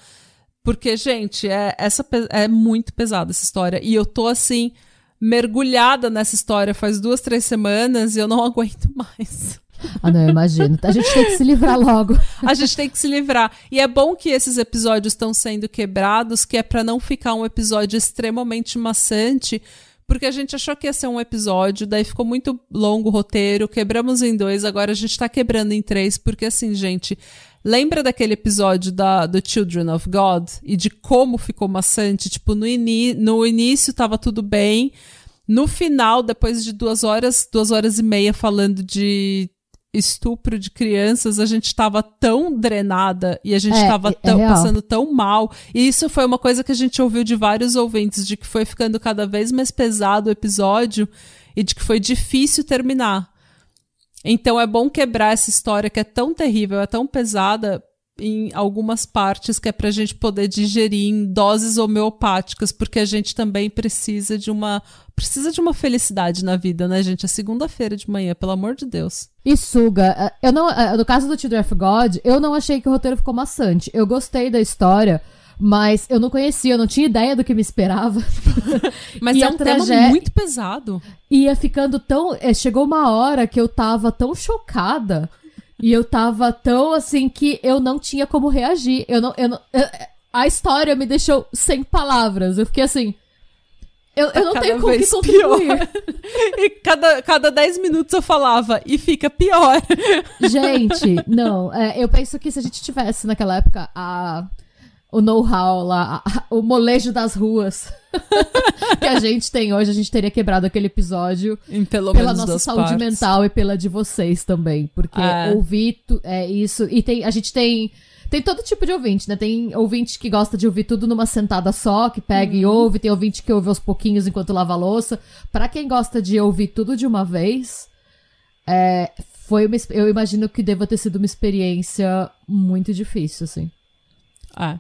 Porque, gente, é, essa é muito pesada essa história. E eu tô assim, mergulhada nessa história faz duas, três semanas e eu não aguento mais. Ah, não, eu imagino. A gente tem que se livrar logo. a gente tem que se livrar. E é bom que esses episódios estão sendo quebrados, que é para não ficar um episódio extremamente maçante, porque a gente achou que ia ser um episódio, daí ficou muito longo o roteiro, quebramos em dois, agora a gente tá quebrando em três, porque assim, gente, lembra daquele episódio da, do Children of God e de como ficou maçante? Tipo, no, ini no início tava tudo bem, no final, depois de duas horas, duas horas e meia falando de estupro de crianças, a gente estava tão drenada e a gente estava é, é passando tão mal. E isso foi uma coisa que a gente ouviu de vários ouvintes, de que foi ficando cada vez mais pesado o episódio e de que foi difícil terminar. Então é bom quebrar essa história que é tão terrível, é tão pesada, em algumas partes que é para a gente poder digerir em doses homeopáticas, porque a gente também precisa de uma precisa de uma felicidade na vida, né, gente? É segunda-feira de manhã, pelo amor de Deus. E suga. É, eu não, é, no caso do Children of God, eu não achei que o roteiro ficou maçante. Eu gostei da história. Mas eu não conhecia, eu não tinha ideia do que me esperava. mas e é um tragé... tema muito pesado. Ia ficando tão. É, chegou uma hora que eu tava tão chocada e eu tava tão assim que eu não tinha como reagir. Eu não. Eu não eu, a história me deixou sem palavras. Eu fiquei assim. Eu, eu não tenho como que contribuir. e cada, cada 10 minutos eu falava, e fica pior. Gente, não. É, eu penso que se a gente tivesse naquela época a, o know-how lá, o molejo das ruas que a gente tem hoje, a gente teria quebrado aquele episódio pela nossa saúde partes. mental e pela de vocês também. Porque é. ouvir é, isso. E tem, a gente tem Tem todo tipo de ouvinte, né? Tem ouvinte que gosta de ouvir tudo numa sentada só, que pega uhum. e ouve. Tem ouvinte que ouve aos pouquinhos enquanto lava a louça. Pra quem gosta de ouvir tudo de uma vez, é, foi uma, eu imagino que deva ter sido uma experiência muito difícil, assim. Ah.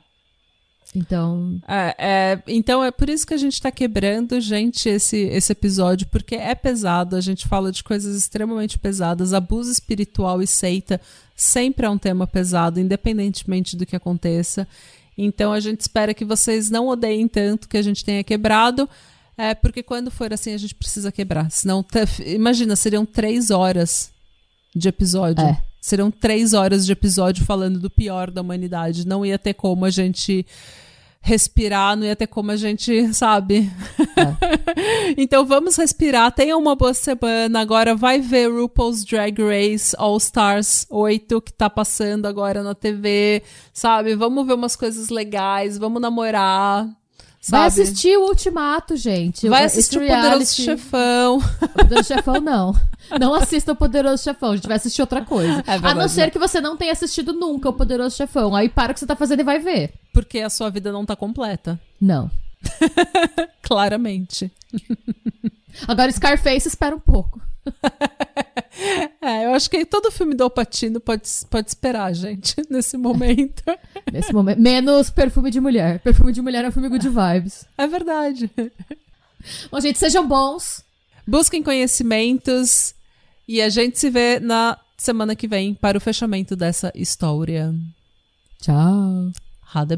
Então. É, é, então é por isso que a gente tá quebrando, gente, esse, esse episódio, porque é pesado, a gente fala de coisas extremamente pesadas. Abuso espiritual e seita sempre é um tema pesado, independentemente do que aconteça. Então a gente espera que vocês não odeiem tanto que a gente tenha quebrado. É, porque quando for assim, a gente precisa quebrar. Senão, imagina, seriam três horas de episódio. É. Seriam três horas de episódio falando do pior da humanidade. Não ia ter como a gente respirar, não ia ter como a gente, sabe? É. então vamos respirar, tenha uma boa semana. Agora vai ver RuPaul's Drag Race All Stars 8 que tá passando agora na TV, sabe? Vamos ver umas coisas legais, vamos namorar. Sabe? Vai assistir o Ultimato, gente. Vai assistir Esse o Poderoso reality... Chefão. O Poderoso Chefão, não. Não assista o Poderoso Chefão, a gente vai assistir outra coisa. É verdade, a não ser que você não tenha assistido nunca o Poderoso Chefão. Aí para o que você tá fazendo e vai ver. Porque a sua vida não tá completa. Não. Claramente. Agora Scarface espera um pouco. é, eu acho que todo filme do Alpatino pode, pode esperar, gente, nesse momento. nesse momento. Menos Perfume de Mulher. Perfume de Mulher é um filme good vibes. É verdade. Bom, gente, sejam bons. Busquem conhecimentos e a gente se vê na semana que vem para o fechamento dessa história. Tchau. Ha det